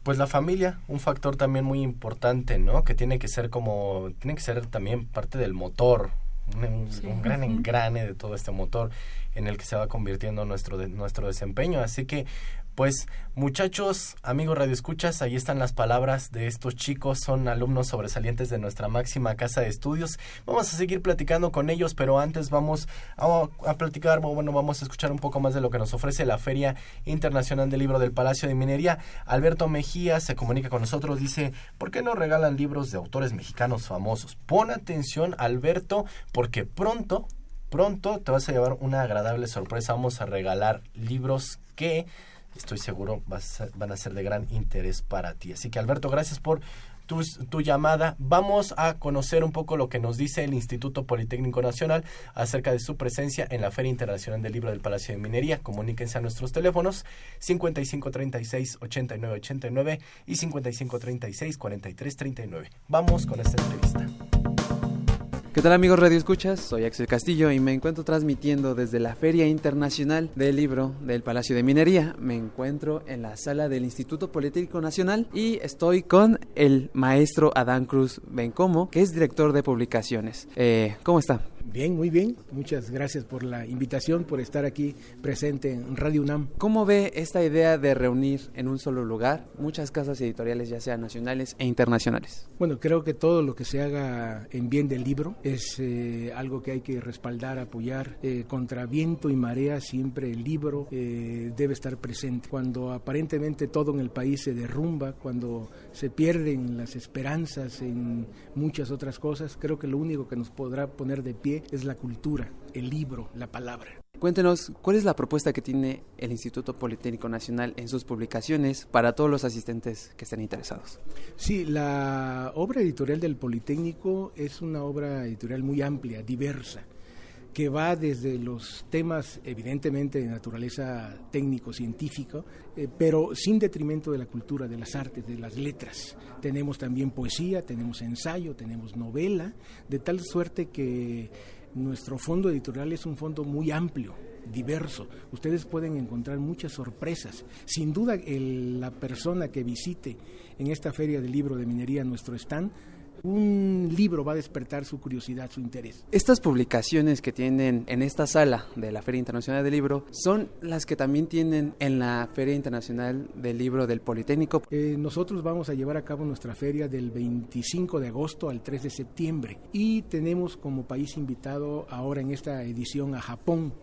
Pues la familia, un factor también muy importante, ¿no? Que tiene que ser como, tiene que ser también parte del motor, un, sí. un gran engrane de todo este motor en el que se va convirtiendo nuestro, de, nuestro desempeño. Así que, pues, muchachos, amigos radioescuchas, ahí están las palabras de estos chicos, son alumnos sobresalientes de nuestra máxima casa de estudios. Vamos a seguir platicando con ellos, pero antes vamos a, a platicar, bueno, vamos a escuchar un poco más de lo que nos ofrece la Feria Internacional del Libro del Palacio de Minería. Alberto Mejía se comunica con nosotros, dice, ¿por qué no regalan libros de autores mexicanos famosos? Pon atención, Alberto, porque pronto pronto te vas a llevar una agradable sorpresa. Vamos a regalar libros que estoy seguro van a ser de gran interés para ti. Así que Alberto, gracias por tu, tu, llamada. Vamos a conocer un poco lo que nos dice el Instituto Politécnico Nacional acerca de su presencia en la Feria Internacional del Libro del Palacio de Minería. Comuníquense a nuestros teléfonos 5536-8989 y 5536-4339. Vamos con esta entrevista. ¿Qué tal amigos Radio Escuchas? Soy Axel Castillo y me encuentro transmitiendo desde la Feria Internacional del Libro del Palacio de Minería. Me encuentro en la sala del Instituto Politécnico Nacional y estoy con el maestro Adán Cruz Bencomo, que es director de publicaciones. Eh, ¿Cómo está? Bien, muy bien. Muchas gracias por la invitación, por estar aquí presente en Radio UNAM. ¿Cómo ve esta idea de reunir en un solo lugar muchas casas editoriales, ya sean nacionales e internacionales? Bueno, creo que todo lo que se haga en bien del libro es eh, algo que hay que respaldar, apoyar. Eh, contra viento y marea siempre el libro eh, debe estar presente. Cuando aparentemente todo en el país se derrumba, cuando se pierden las esperanzas en muchas otras cosas, creo que lo único que nos podrá poner de pie es la cultura, el libro, la palabra. Cuéntenos, ¿cuál es la propuesta que tiene el Instituto Politécnico Nacional en sus publicaciones para todos los asistentes que estén interesados? Sí, la obra editorial del Politécnico es una obra editorial muy amplia, diversa que va desde los temas evidentemente de naturaleza técnico-científico, eh, pero sin detrimento de la cultura, de las artes, de las letras. Tenemos también poesía, tenemos ensayo, tenemos novela, de tal suerte que nuestro fondo editorial es un fondo muy amplio, diverso. Ustedes pueden encontrar muchas sorpresas. Sin duda, la persona que visite en esta feria del libro de minería nuestro stand un libro va a despertar su curiosidad, su interés. Estas publicaciones que tienen en esta sala de la Feria Internacional del Libro son las que también tienen en la Feria Internacional del Libro del Politécnico. Eh, nosotros vamos a llevar a cabo nuestra feria del 25 de agosto al 3 de septiembre y tenemos como país invitado ahora en esta edición a Japón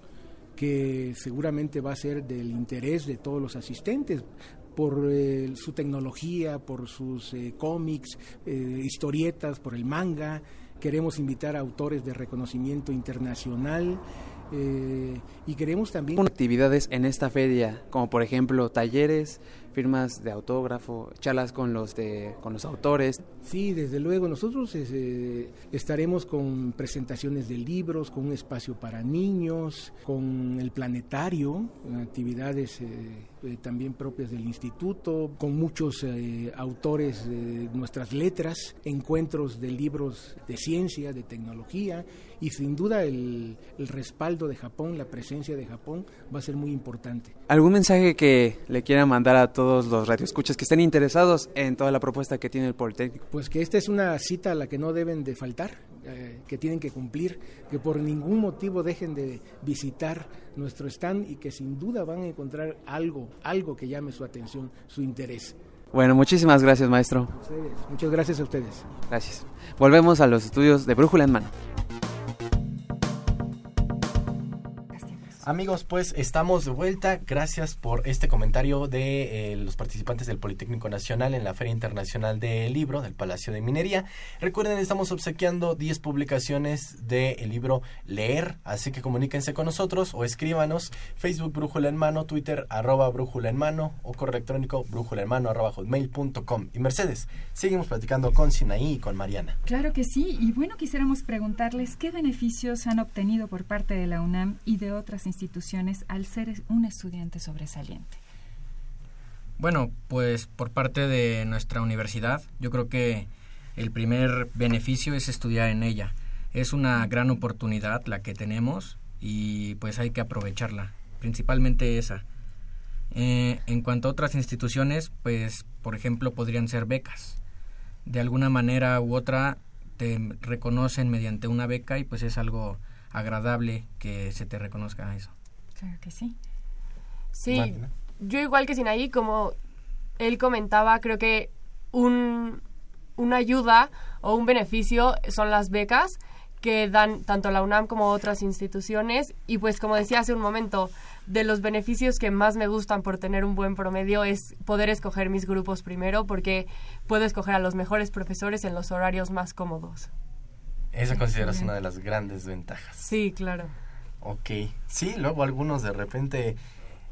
que seguramente va a ser del interés de todos los asistentes por eh, su tecnología, por sus eh, cómics, eh, historietas, por el manga. Queremos invitar a autores de reconocimiento internacional. y queremos también actividades en esta feria, como por ejemplo talleres, firmas de autógrafo, charlas con los de con los autores. Sí, desde luego nosotros estaremos con presentaciones de libros, con un espacio para niños, con el planetario, actividades eh, también propias del instituto, con muchos eh, autores de nuestras letras, encuentros de libros de ciencia, de tecnología y sin duda el, el, respaldo de Japón, la presencia de Japón va a ser muy importante. ¿Algún mensaje que le quiera mandar a todos los radioescuchas que estén interesados en toda la propuesta que tiene el Politécnico? Pues que esta es una cita a la que no deben de faltar, eh, que tienen que cumplir, que por ningún motivo dejen de visitar nuestro stand y que sin duda van a encontrar algo, algo que llame su atención, su interés. Bueno, muchísimas gracias, maestro. Muchas gracias a ustedes. Gracias. Volvemos a los estudios de Brújula en Mano. Amigos, pues estamos de vuelta. Gracias por este comentario de eh, los participantes del Politécnico Nacional en la Feria Internacional del Libro del Palacio de Minería. Recuerden, estamos obsequiando 10 publicaciones del libro Leer, así que comuníquense con nosotros o escríbanos Facebook Brújula en Mano, Twitter arroba Brújula en Mano o correo electrónico brújula en mano. Y Mercedes, seguimos platicando con Sinaí y con Mariana. Claro que sí, y bueno, quisiéramos preguntarles qué beneficios han obtenido por parte de la UNAM y de otras instituciones instituciones al ser un estudiante sobresaliente? Bueno, pues por parte de nuestra universidad, yo creo que el primer beneficio es estudiar en ella. Es una gran oportunidad la que tenemos y pues hay que aprovecharla, principalmente esa. Eh, en cuanto a otras instituciones, pues por ejemplo podrían ser becas. De alguna manera u otra te reconocen mediante una beca y pues es algo agradable que se te reconozca eso. Claro que sí. Sí, yo igual que Sinaí, como él comentaba, creo que un, una ayuda o un beneficio son las becas que dan tanto la UNAM como otras instituciones y pues como decía hace un momento, de los beneficios que más me gustan por tener un buen promedio es poder escoger mis grupos primero porque puedo escoger a los mejores profesores en los horarios más cómodos. Esa consideras una de las grandes ventajas. Sí, claro. Ok, sí, luego algunos de repente...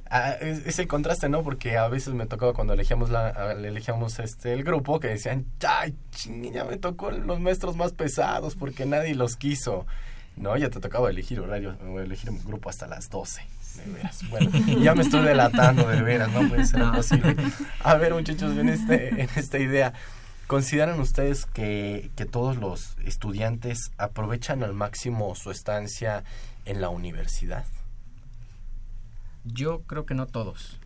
Ah, es, el contraste, ¿no? Porque a veces me tocaba cuando elegíamos, la, elegíamos este, el grupo que decían, ay, ya me tocó los maestros más pesados porque nadie los quiso. No, ya te tocaba elegir horario, elegir un grupo hasta las 12. De veras. Bueno, ya me estoy delatando, de veras, no puede ser [LAUGHS] posible. A ver, muchachos, en, este, en esta idea, ¿Consideran ustedes que, que todos los estudiantes aprovechan al máximo su estancia en la universidad? Yo creo que no todos.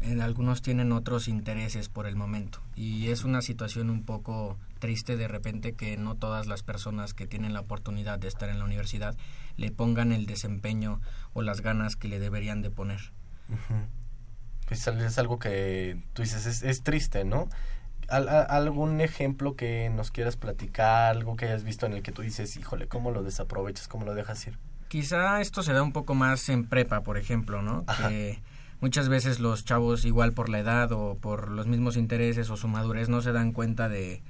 En algunos tienen otros intereses por el momento y es una situación un poco triste de repente que no todas las personas que tienen la oportunidad de estar en la universidad le pongan el desempeño o las ganas que le deberían de poner. Pues es algo que tú dices, es, es triste, ¿no? ¿Algún ejemplo que nos quieras platicar, algo que hayas visto en el que tú dices, híjole, ¿cómo lo desaprovechas, cómo lo dejas ir? Quizá esto se da un poco más en prepa, por ejemplo, ¿no? Que muchas veces los chavos, igual por la edad o por los mismos intereses o su madurez, no se dan cuenta de,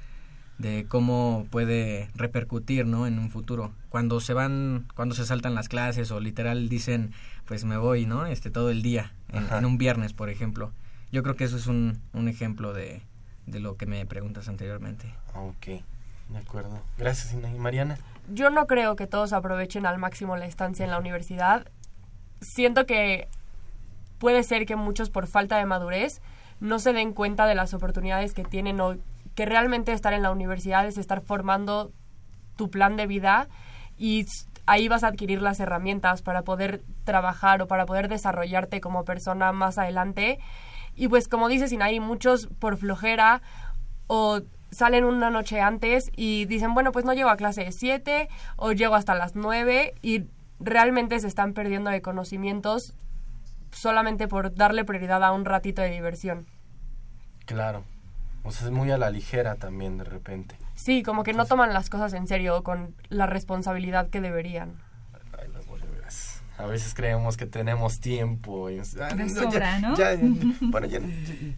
de cómo puede repercutir, ¿no? En un futuro. Cuando se van, cuando se saltan las clases o literal dicen, pues me voy, ¿no? Este, todo el día, en, un viernes, por ejemplo. Yo creo que eso es un, un ejemplo de, de lo que me preguntas anteriormente. Ok, de acuerdo. Gracias, y Mariana. Yo no creo que todos aprovechen al máximo la estancia en la universidad. Siento que puede ser que muchos por falta de madurez no se den cuenta de las oportunidades que tienen o que realmente estar en la universidad es estar formando tu plan de vida y ahí vas a adquirir las herramientas para poder trabajar o para poder desarrollarte como persona más adelante. Y pues como dices, hay muchos por flojera o salen una noche antes y dicen, bueno, pues no llego a clase de 7 o llego hasta las 9 y realmente se están perdiendo de conocimientos solamente por darle prioridad a un ratito de diversión. Claro. O sea, es muy a la ligera también de repente. Sí, como que no toman las cosas en serio con la responsabilidad que deberían. A veces creemos que tenemos tiempo. Y, ah, sobra, ¿no? Ya, [LAUGHS] bueno, ya,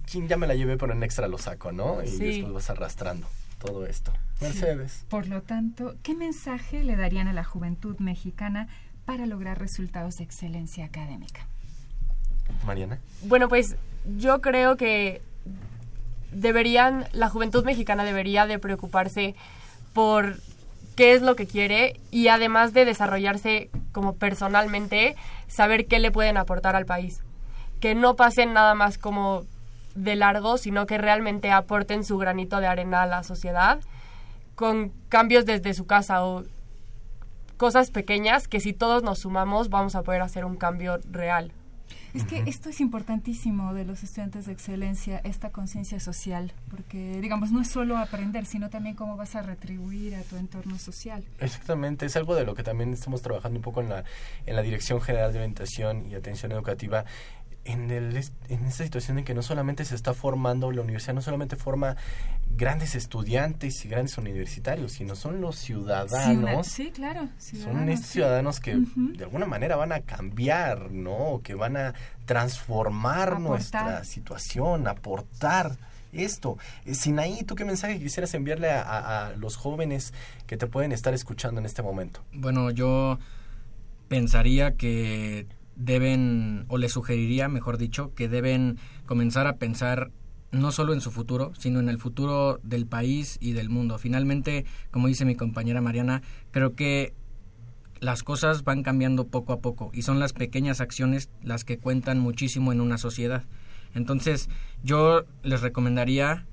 ya, me la llevé, pero en extra lo saco, ¿no? Y después vas arrastrando todo esto. Mercedes. Por lo tanto, ¿qué mensaje le darían a la juventud mexicana para lograr resultados de excelencia académica? Mariana. Bueno, pues yo creo que deberían, la juventud mexicana debería de preocuparse por qué es lo que quiere y además de desarrollarse como personalmente, saber qué le pueden aportar al país. Que no pasen nada más como de largo, sino que realmente aporten su granito de arena a la sociedad con cambios desde su casa o cosas pequeñas que si todos nos sumamos vamos a poder hacer un cambio real. Es que esto es importantísimo de los estudiantes de excelencia, esta conciencia social, porque digamos no es solo aprender, sino también cómo vas a retribuir a tu entorno social. Exactamente, es algo de lo que también estamos trabajando un poco en la, en la Dirección General de Orientación y Atención Educativa, en, el, en esta situación en que no solamente se está formando la universidad, no solamente forma grandes estudiantes y grandes universitarios, sino son los ciudadanos. Sí, claro. son estos ciudadanos que de alguna manera van a cambiar, ¿no? Que van a transformar nuestra situación, aportar esto. Eh, Sinaí, ¿tú qué mensaje quisieras enviarle a, a los jóvenes que te pueden estar escuchando en este momento? Bueno, yo pensaría que deben, o les sugeriría, mejor dicho, que deben comenzar a pensar no solo en su futuro, sino en el futuro del país y del mundo. Finalmente, como dice mi compañera Mariana, creo que las cosas van cambiando poco a poco y son las pequeñas acciones las que cuentan muchísimo en una sociedad. Entonces, yo les recomendaría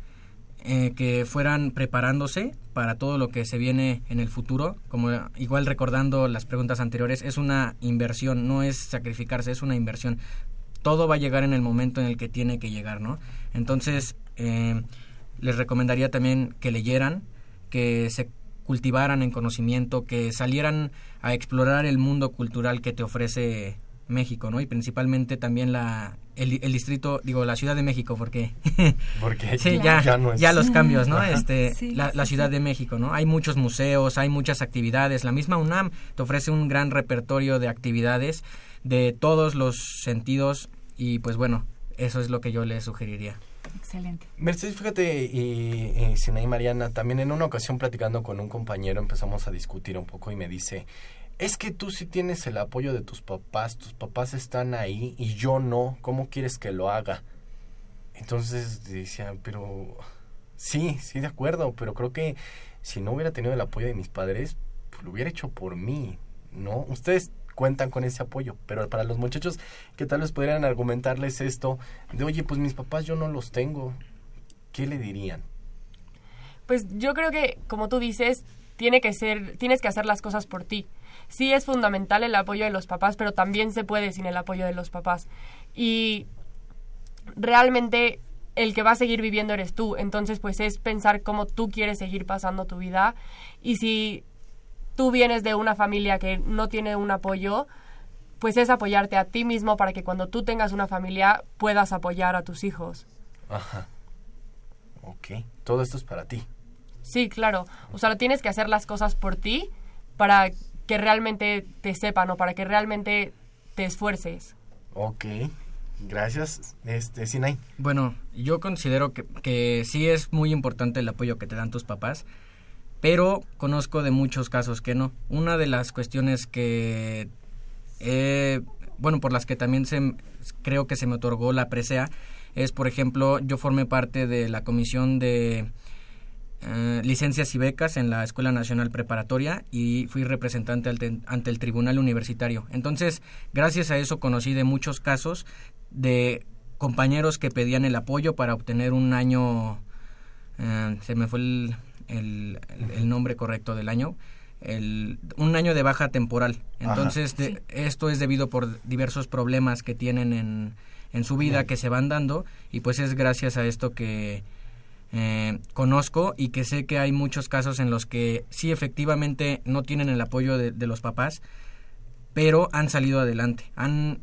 eh, que fueran preparándose para todo lo que se viene en el futuro. Como igual recordando las preguntas anteriores, es una inversión, no es sacrificarse, es una inversión. Todo va a llegar en el momento en el que tiene que llegar, ¿no? Entonces, eh, les recomendaría también que leyeran, que se cultivaran en conocimiento, que salieran a explorar el mundo cultural que te ofrece México, ¿no? Y principalmente también la el, distrito, digo, la Ciudad de México, porque [LAUGHS] porque sí, ya, ya, los cambios, ¿no? Este, la, Ciudad de México, ¿no? Hay muchos museos, hay muchas actividades. La misma UNAM te ofrece un gran repertorio de actividades de todos los sentidos y pues bueno, eso es lo que yo le sugeriría. Excelente. Mercedes, fíjate, y, y Sinaí Mariana, también en una ocasión platicando con un compañero empezamos a discutir un poco y me dice, es que tú sí tienes el apoyo de tus papás, tus papás están ahí y yo no, ¿cómo quieres que lo haga? Entonces decía, pero sí, sí, de acuerdo, pero creo que si no hubiera tenido el apoyo de mis padres, pues, lo hubiera hecho por mí, ¿no? Ustedes cuentan con ese apoyo, pero para los muchachos que tal vez podrían argumentarles esto de, oye, pues mis papás yo no los tengo, ¿qué le dirían? Pues yo creo que, como tú dices, tiene que ser, tienes que hacer las cosas por ti. Sí es fundamental el apoyo de los papás, pero también se puede sin el apoyo de los papás. Y realmente el que va a seguir viviendo eres tú. Entonces, pues es pensar cómo tú quieres seguir pasando tu vida. Y si tú vienes de una familia que no tiene un apoyo, pues es apoyarte a ti mismo para que cuando tú tengas una familia puedas apoyar a tus hijos. Ajá. Ok. Todo esto es para ti. Sí, claro. O sea, tienes que hacer las cosas por ti para que realmente te sepan o para que realmente te esfuerces. Ok. Gracias, este Sinay. Bueno, yo considero que, que sí es muy importante el apoyo que te dan tus papás, pero conozco de muchos casos que no. Una de las cuestiones que, bueno, por las que también se, creo que se me otorgó la presea es, por ejemplo, yo formé parte de la comisión de eh, licencias y becas en la Escuela Nacional Preparatoria y fui representante ante, el Tribunal Universitario. Entonces, gracias a eso conocí de muchos casos de compañeros que pedían el apoyo para obtener un año, eh, se me fue el, el, nombre correcto del año, el, un año de baja temporal. Entonces, esto es debido por diversos problemas que tienen en, en su vida, que se van dando, y pues es gracias a esto que eh, conozco y que sé que hay muchos casos en los que sí efectivamente no tienen el apoyo de, los papás, pero han salido adelante, han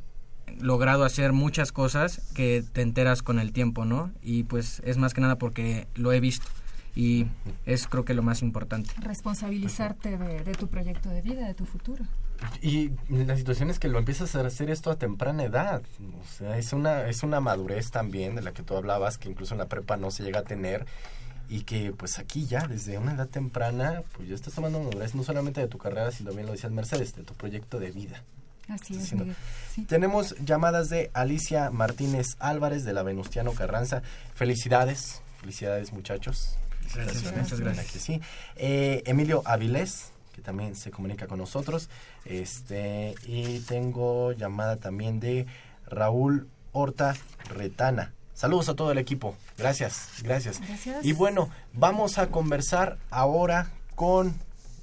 logrado hacer muchas cosas que te enteras con el tiempo, ¿no? Y pues es más que nada porque lo he visto y es creo que lo más importante. Responsabilizarte de, tu proyecto de vida, de tu futuro. Y la situación es que lo empiezas a hacer esto a temprana edad. O sea, es una, es una madurez también de la que tú hablabas, que incluso en la prepa no se llega a tener. Y que pues aquí ya, desde una edad temprana, pues ya estás tomando madurez no solamente de tu carrera, sino también lo decías Mercedes, de tu proyecto de vida. Así es. Tenemos llamadas de Alicia Martínez Álvarez de la Venustiano Carranza. Felicidades, felicidades muchachos. Gracias, muchas gracias. Sí. Eh, Emilio Avilés, que también se comunica con nosotros. Este, y tengo llamada también de Raúl Horta Retana. Saludos a todo el equipo. Gracias, gracias. Y bueno, vamos a conversar ahora con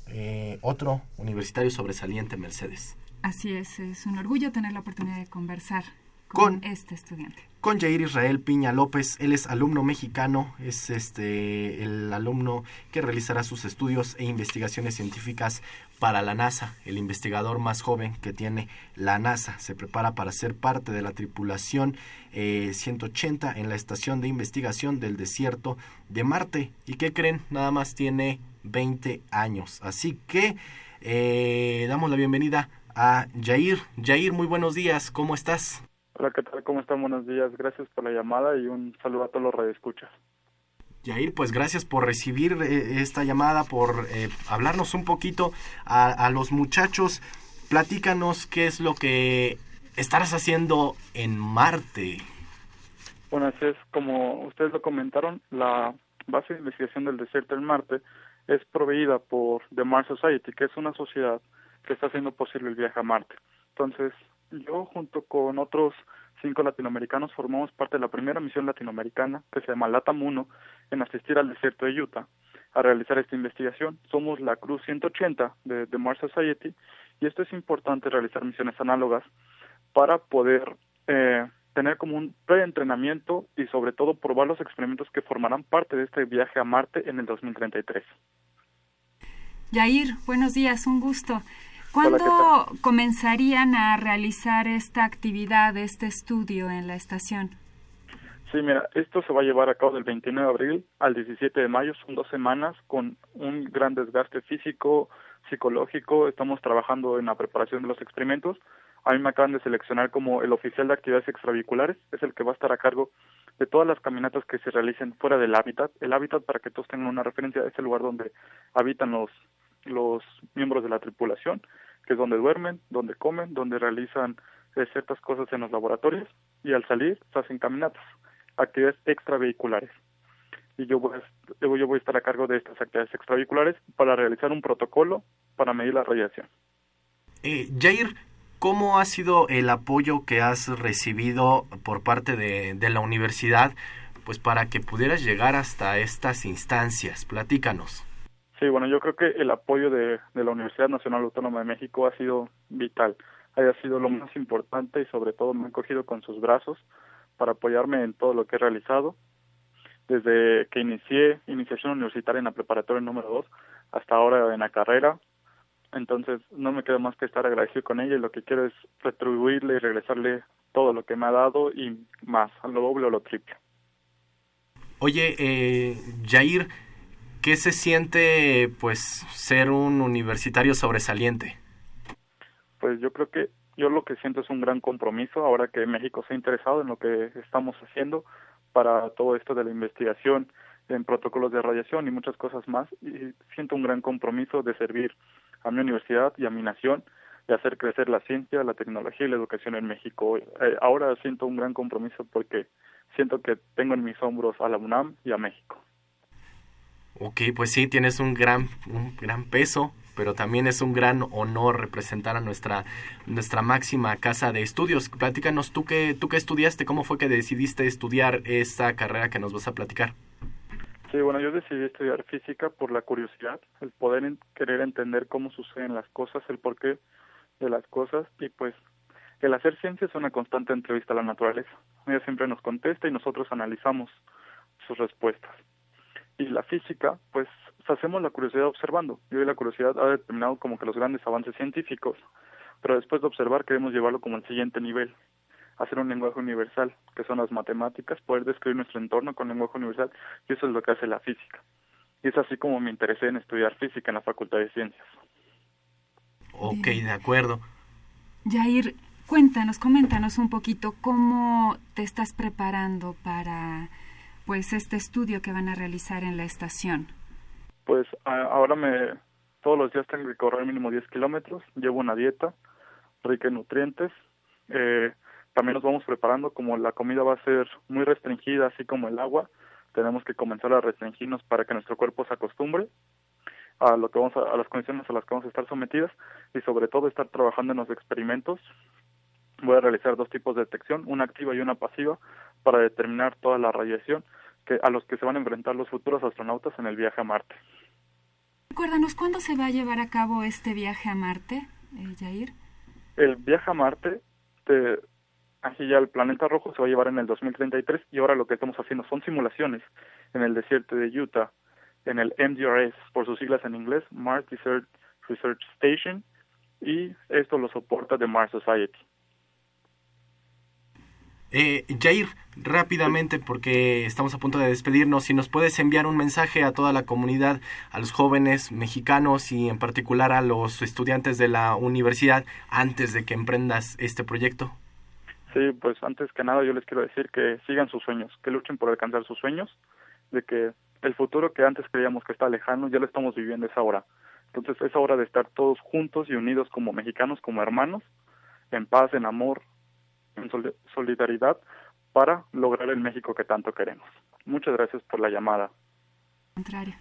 eh, otro universitario sobresaliente, Mercedes. Así es, es un orgullo tener la oportunidad de conversar con, este estudiante. Con Jair Israel Piña López, él es alumno mexicano, es este el alumno que realizará sus estudios e investigaciones científicas para la NASA, el investigador más joven que tiene la NASA. Se prepara para ser parte de la tripulación 180 eh, en la estación de investigación del desierto de Marte. ¿Y qué creen? Nada más tiene 20 años. Así que eh, damos la bienvenida a Jair. Jair, muy buenos días, ¿cómo estás? Hola, ¿qué tal? ¿Cómo están? Buenos días. Gracias por la llamada y un saludo a todos los radioescuchas. Yair, pues gracias por recibir eh, esta llamada, por eh, hablarnos un poquito a, los muchachos. Platícanos qué es lo que estarás haciendo en Marte. Bueno, así es, como ustedes lo comentaron, la base de investigación del desierto en Marte es proveída por The Mars Society, que es una sociedad que está haciendo posible el viaje a Marte. Entonces, yo junto con otros cinco latinoamericanos formamos parte de la primera misión latinoamericana que se llama LATAM 1 en asistir al desierto de Utah a realizar esta investigación. Somos la Cruz 180 de, de Mars Society y esto es importante realizar misiones análogas para poder eh, tener como un preentrenamiento y sobre todo probar los experimentos que formarán parte de este viaje a Marte en el 2033. Yair, buenos días, un gusto. ¿Cuándo comenzarían a realizar esta actividad, este estudio en la estación? Sí, mira, esto se va a llevar a cabo del 29 de abril al 17 de mayo, son dos semanas con un gran desgaste físico, psicológico, estamos trabajando en la preparación de los experimentos. A mí me acaban de seleccionar como el oficial de actividades extravehiculares, es el que va a estar a cargo de todas las caminatas que se realicen fuera del hábitat. El hábitat, para que todos tengan una referencia, es el lugar donde habitan los, los miembros de la tripulación que es donde duermen, donde comen, donde realizan eh, ciertas cosas en los laboratorios y al salir se hacen caminatas, actividades extravehiculares. Y yo voy, a, yo voy a estar a cargo de estas actividades extravehiculares para realizar un protocolo para medir la radiación. Eh, Jair, ¿cómo ha sido el apoyo que has recibido por parte de, de la universidad pues para que pudieras llegar hasta estas instancias. Platícanos. Sí, bueno, yo creo que el apoyo de, de la Universidad Nacional Autónoma de México ha sido vital, haya sido lo más importante y sobre todo me han cogido con sus brazos para apoyarme en todo lo que he realizado. Desde que inicié iniciación universitaria en la preparatoria número 2 hasta ahora en la carrera, entonces no me queda más que estar agradecido con ella y lo que quiero es retribuirle y regresarle todo lo que me ha dado y más, a lo doble o lo triple. Oye, eh, Jair, ¿qué se siente pues ser un universitario sobresaliente? Pues yo creo que yo lo que siento es un gran compromiso ahora que México se ha interesado en lo que estamos haciendo para todo esto de la investigación en protocolos de radiación y muchas cosas más y siento un gran compromiso de servir a mi universidad y a mi nación y hacer crecer la ciencia, la tecnología y la educación en México. Eh, ahora siento un gran compromiso porque siento que tengo en mis hombros a la UNAM y a México. Ok, pues sí, tienes un gran, un gran peso, pero también es un gran honor representar a nuestra, nuestra máxima casa de estudios. Platícanos, ¿tú qué, ¿tú qué estudiaste? ¿Cómo fue que decidiste estudiar esta carrera que nos vas a platicar? Sí, bueno, yo decidí estudiar física por la curiosidad, el poder querer entender cómo suceden las cosas, el porqué de las cosas y pues el hacer ciencia es una constante entrevista a la naturaleza. Ella siempre nos contesta y nosotros analizamos sus respuestas. Y la física, pues hacemos la curiosidad observando. Y hoy la curiosidad ha determinado como que los grandes avances científicos, pero después de observar queremos llevarlo como el siguiente nivel, hacer un lenguaje universal, que son las matemáticas, poder describir nuestro entorno con lenguaje universal, y eso es lo que hace la física. Y es así como me interesé en estudiar física en la Facultad de Ciencias. Ok, de acuerdo. Jair, cuéntanos, coméntanos un poquito cómo te estás preparando para pues este estudio que van a realizar en la estación. Pues ahora me todos los días tengo que correr mínimo 10 kilómetros, llevo una dieta rica en nutrientes, eh, también nos vamos preparando como la comida va a ser muy restringida, así como el agua, tenemos que comenzar a restringirnos para que nuestro cuerpo se acostumbre a lo que vamos a, las condiciones a las que vamos a estar sometidas y sobre todo estar trabajando en los experimentos. Voy a realizar dos tipos de detección, una activa y una pasiva, para determinar toda la radiación que a los que se van a enfrentar los futuros astronautas en el viaje a Marte. Recuérdanos cuándo se va a llevar a cabo este viaje a Marte, eh, Jair. El viaje a Marte te, Así ya el planeta rojo se va a llevar en el 2033 y ahora lo que estamos haciendo son simulaciones en el desierto de Utah, en el MDRS, por sus siglas en inglés, Mars Desert Research Station, y esto lo soporta The Mars Society. Eh, Jair, rápidamente, porque estamos a punto de despedirnos, si nos puedes enviar un mensaje a toda la comunidad, a los jóvenes mexicanos y en particular a los estudiantes de la universidad antes de que emprendas este proyecto. Sí, pues antes que nada yo les quiero decir que sigan sus sueños, que luchen por alcanzar sus sueños, de que el futuro que antes creíamos que está lejano ya lo estamos viviendo esa hora. Entonces es hora de estar todos juntos y unidos como mexicanos, como hermanos, en paz, en amor, en solidaridad para lograr el México que tanto queremos. Muchas gracias por la llamada.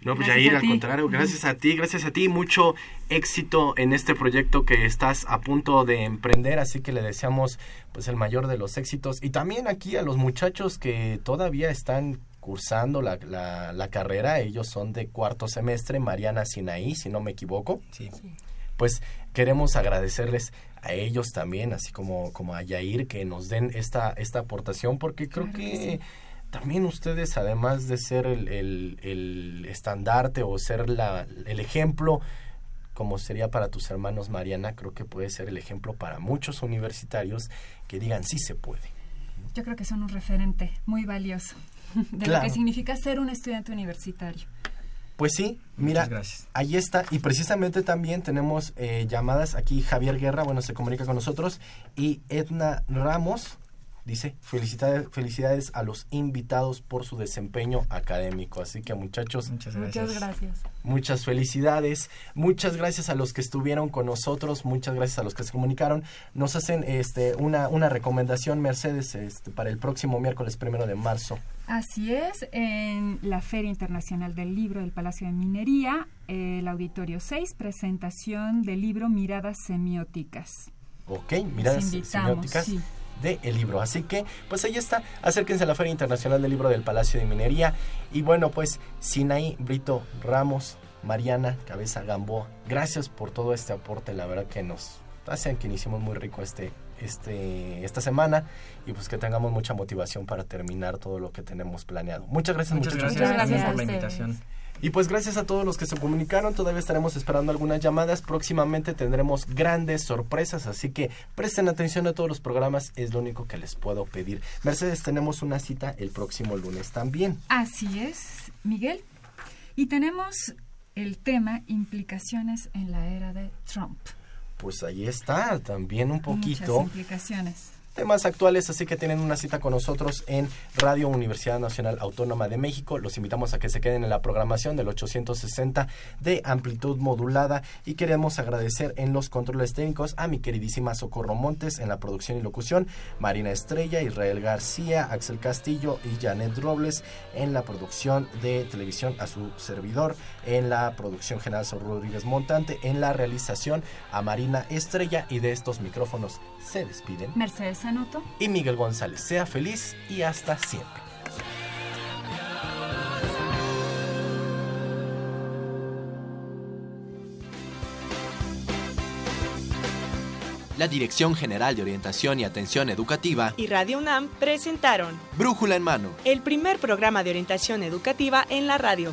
No, pues Jair, al contrario, gracias a ti, gracias a ti, mucho éxito en este proyecto que estás a punto de emprender, así que le deseamos pues el mayor de los éxitos y también aquí a los muchachos que todavía están cursando la, la, carrera, ellos son de cuarto semestre, Mariana Sinaí, si no me equivoco. Sí. Pues queremos agradecerles a ellos también, así como, como a Yair, que nos den esta, esta aportación, porque creo que también ustedes, además de ser el, el, estandarte o ser la, el ejemplo, como sería para tus hermanos Mariana, creo que puede ser el ejemplo para muchos universitarios que digan sí se puede. Yo creo que son un referente muy valioso de lo que significa ser un estudiante universitario. Pues sí, mira, ahí está. Y precisamente también tenemos eh, llamadas aquí. Javier Guerra, bueno, se comunica con nosotros. Y Edna Ramos, dice, felicidades, felicidades a los invitados por su desempeño académico. Así que muchachos, muchas gracias. Muchas, gracias. muchas felicidades. Muchas gracias a los que estuvieron con nosotros, muchas gracias a los que se comunicaron. Nos hacen este una, una recomendación, Mercedes, este, para el próximo miércoles primero de marzo. Así es, en la Feria Internacional del Libro del Palacio de Minería, el Auditorio 6, presentación del libro Miradas Semióticas. Ok, miradas semióticas. Del libro. Así que, pues ahí está, acérquense a la Feria Internacional del Libro del Palacio de Minería. Y bueno, pues Sinaí, Brito, Ramos, Mariana, Cabeza, Gamboa, gracias por todo este aporte, la verdad que nos hacen que iniciemos muy rico este, este, esta semana y pues que tengamos mucha motivación para terminar todo lo que tenemos planeado. Muchas gracias, Muchas muchachos. gracias, gracias por la invitación. Y pues gracias a todos los que se comunicaron, todavía estaremos esperando algunas llamadas, próximamente tendremos grandes sorpresas, así que presten atención a todos los programas, es lo único que les puedo pedir. Mercedes, tenemos una cita el próximo lunes también. Así es, Miguel. Y tenemos el tema implicaciones en la era de Trump. Pues ahí está, también un poquito. Muchas implicaciones temas actuales, así que tienen una cita con nosotros en Radio Universidad Nacional Autónoma de México. Los invitamos a que se queden en la programación del 860 de amplitud modulada y queremos agradecer en los controles técnicos a mi queridísima Socorro Montes en la producción y locución, Marina Estrella, Israel García, Axel Castillo y Janet Robles en la producción de televisión a su servidor, en la producción general Rodríguez Montante, en la realización a Marina Estrella y de estos micrófonos se despiden. Mercedes Y Miguel González. Sea feliz y hasta siempre. La Dirección General de Orientación y Atención Educativa y Radio UNAM presentaron Brújula en Mano, el primer programa de orientación educativa en la radio.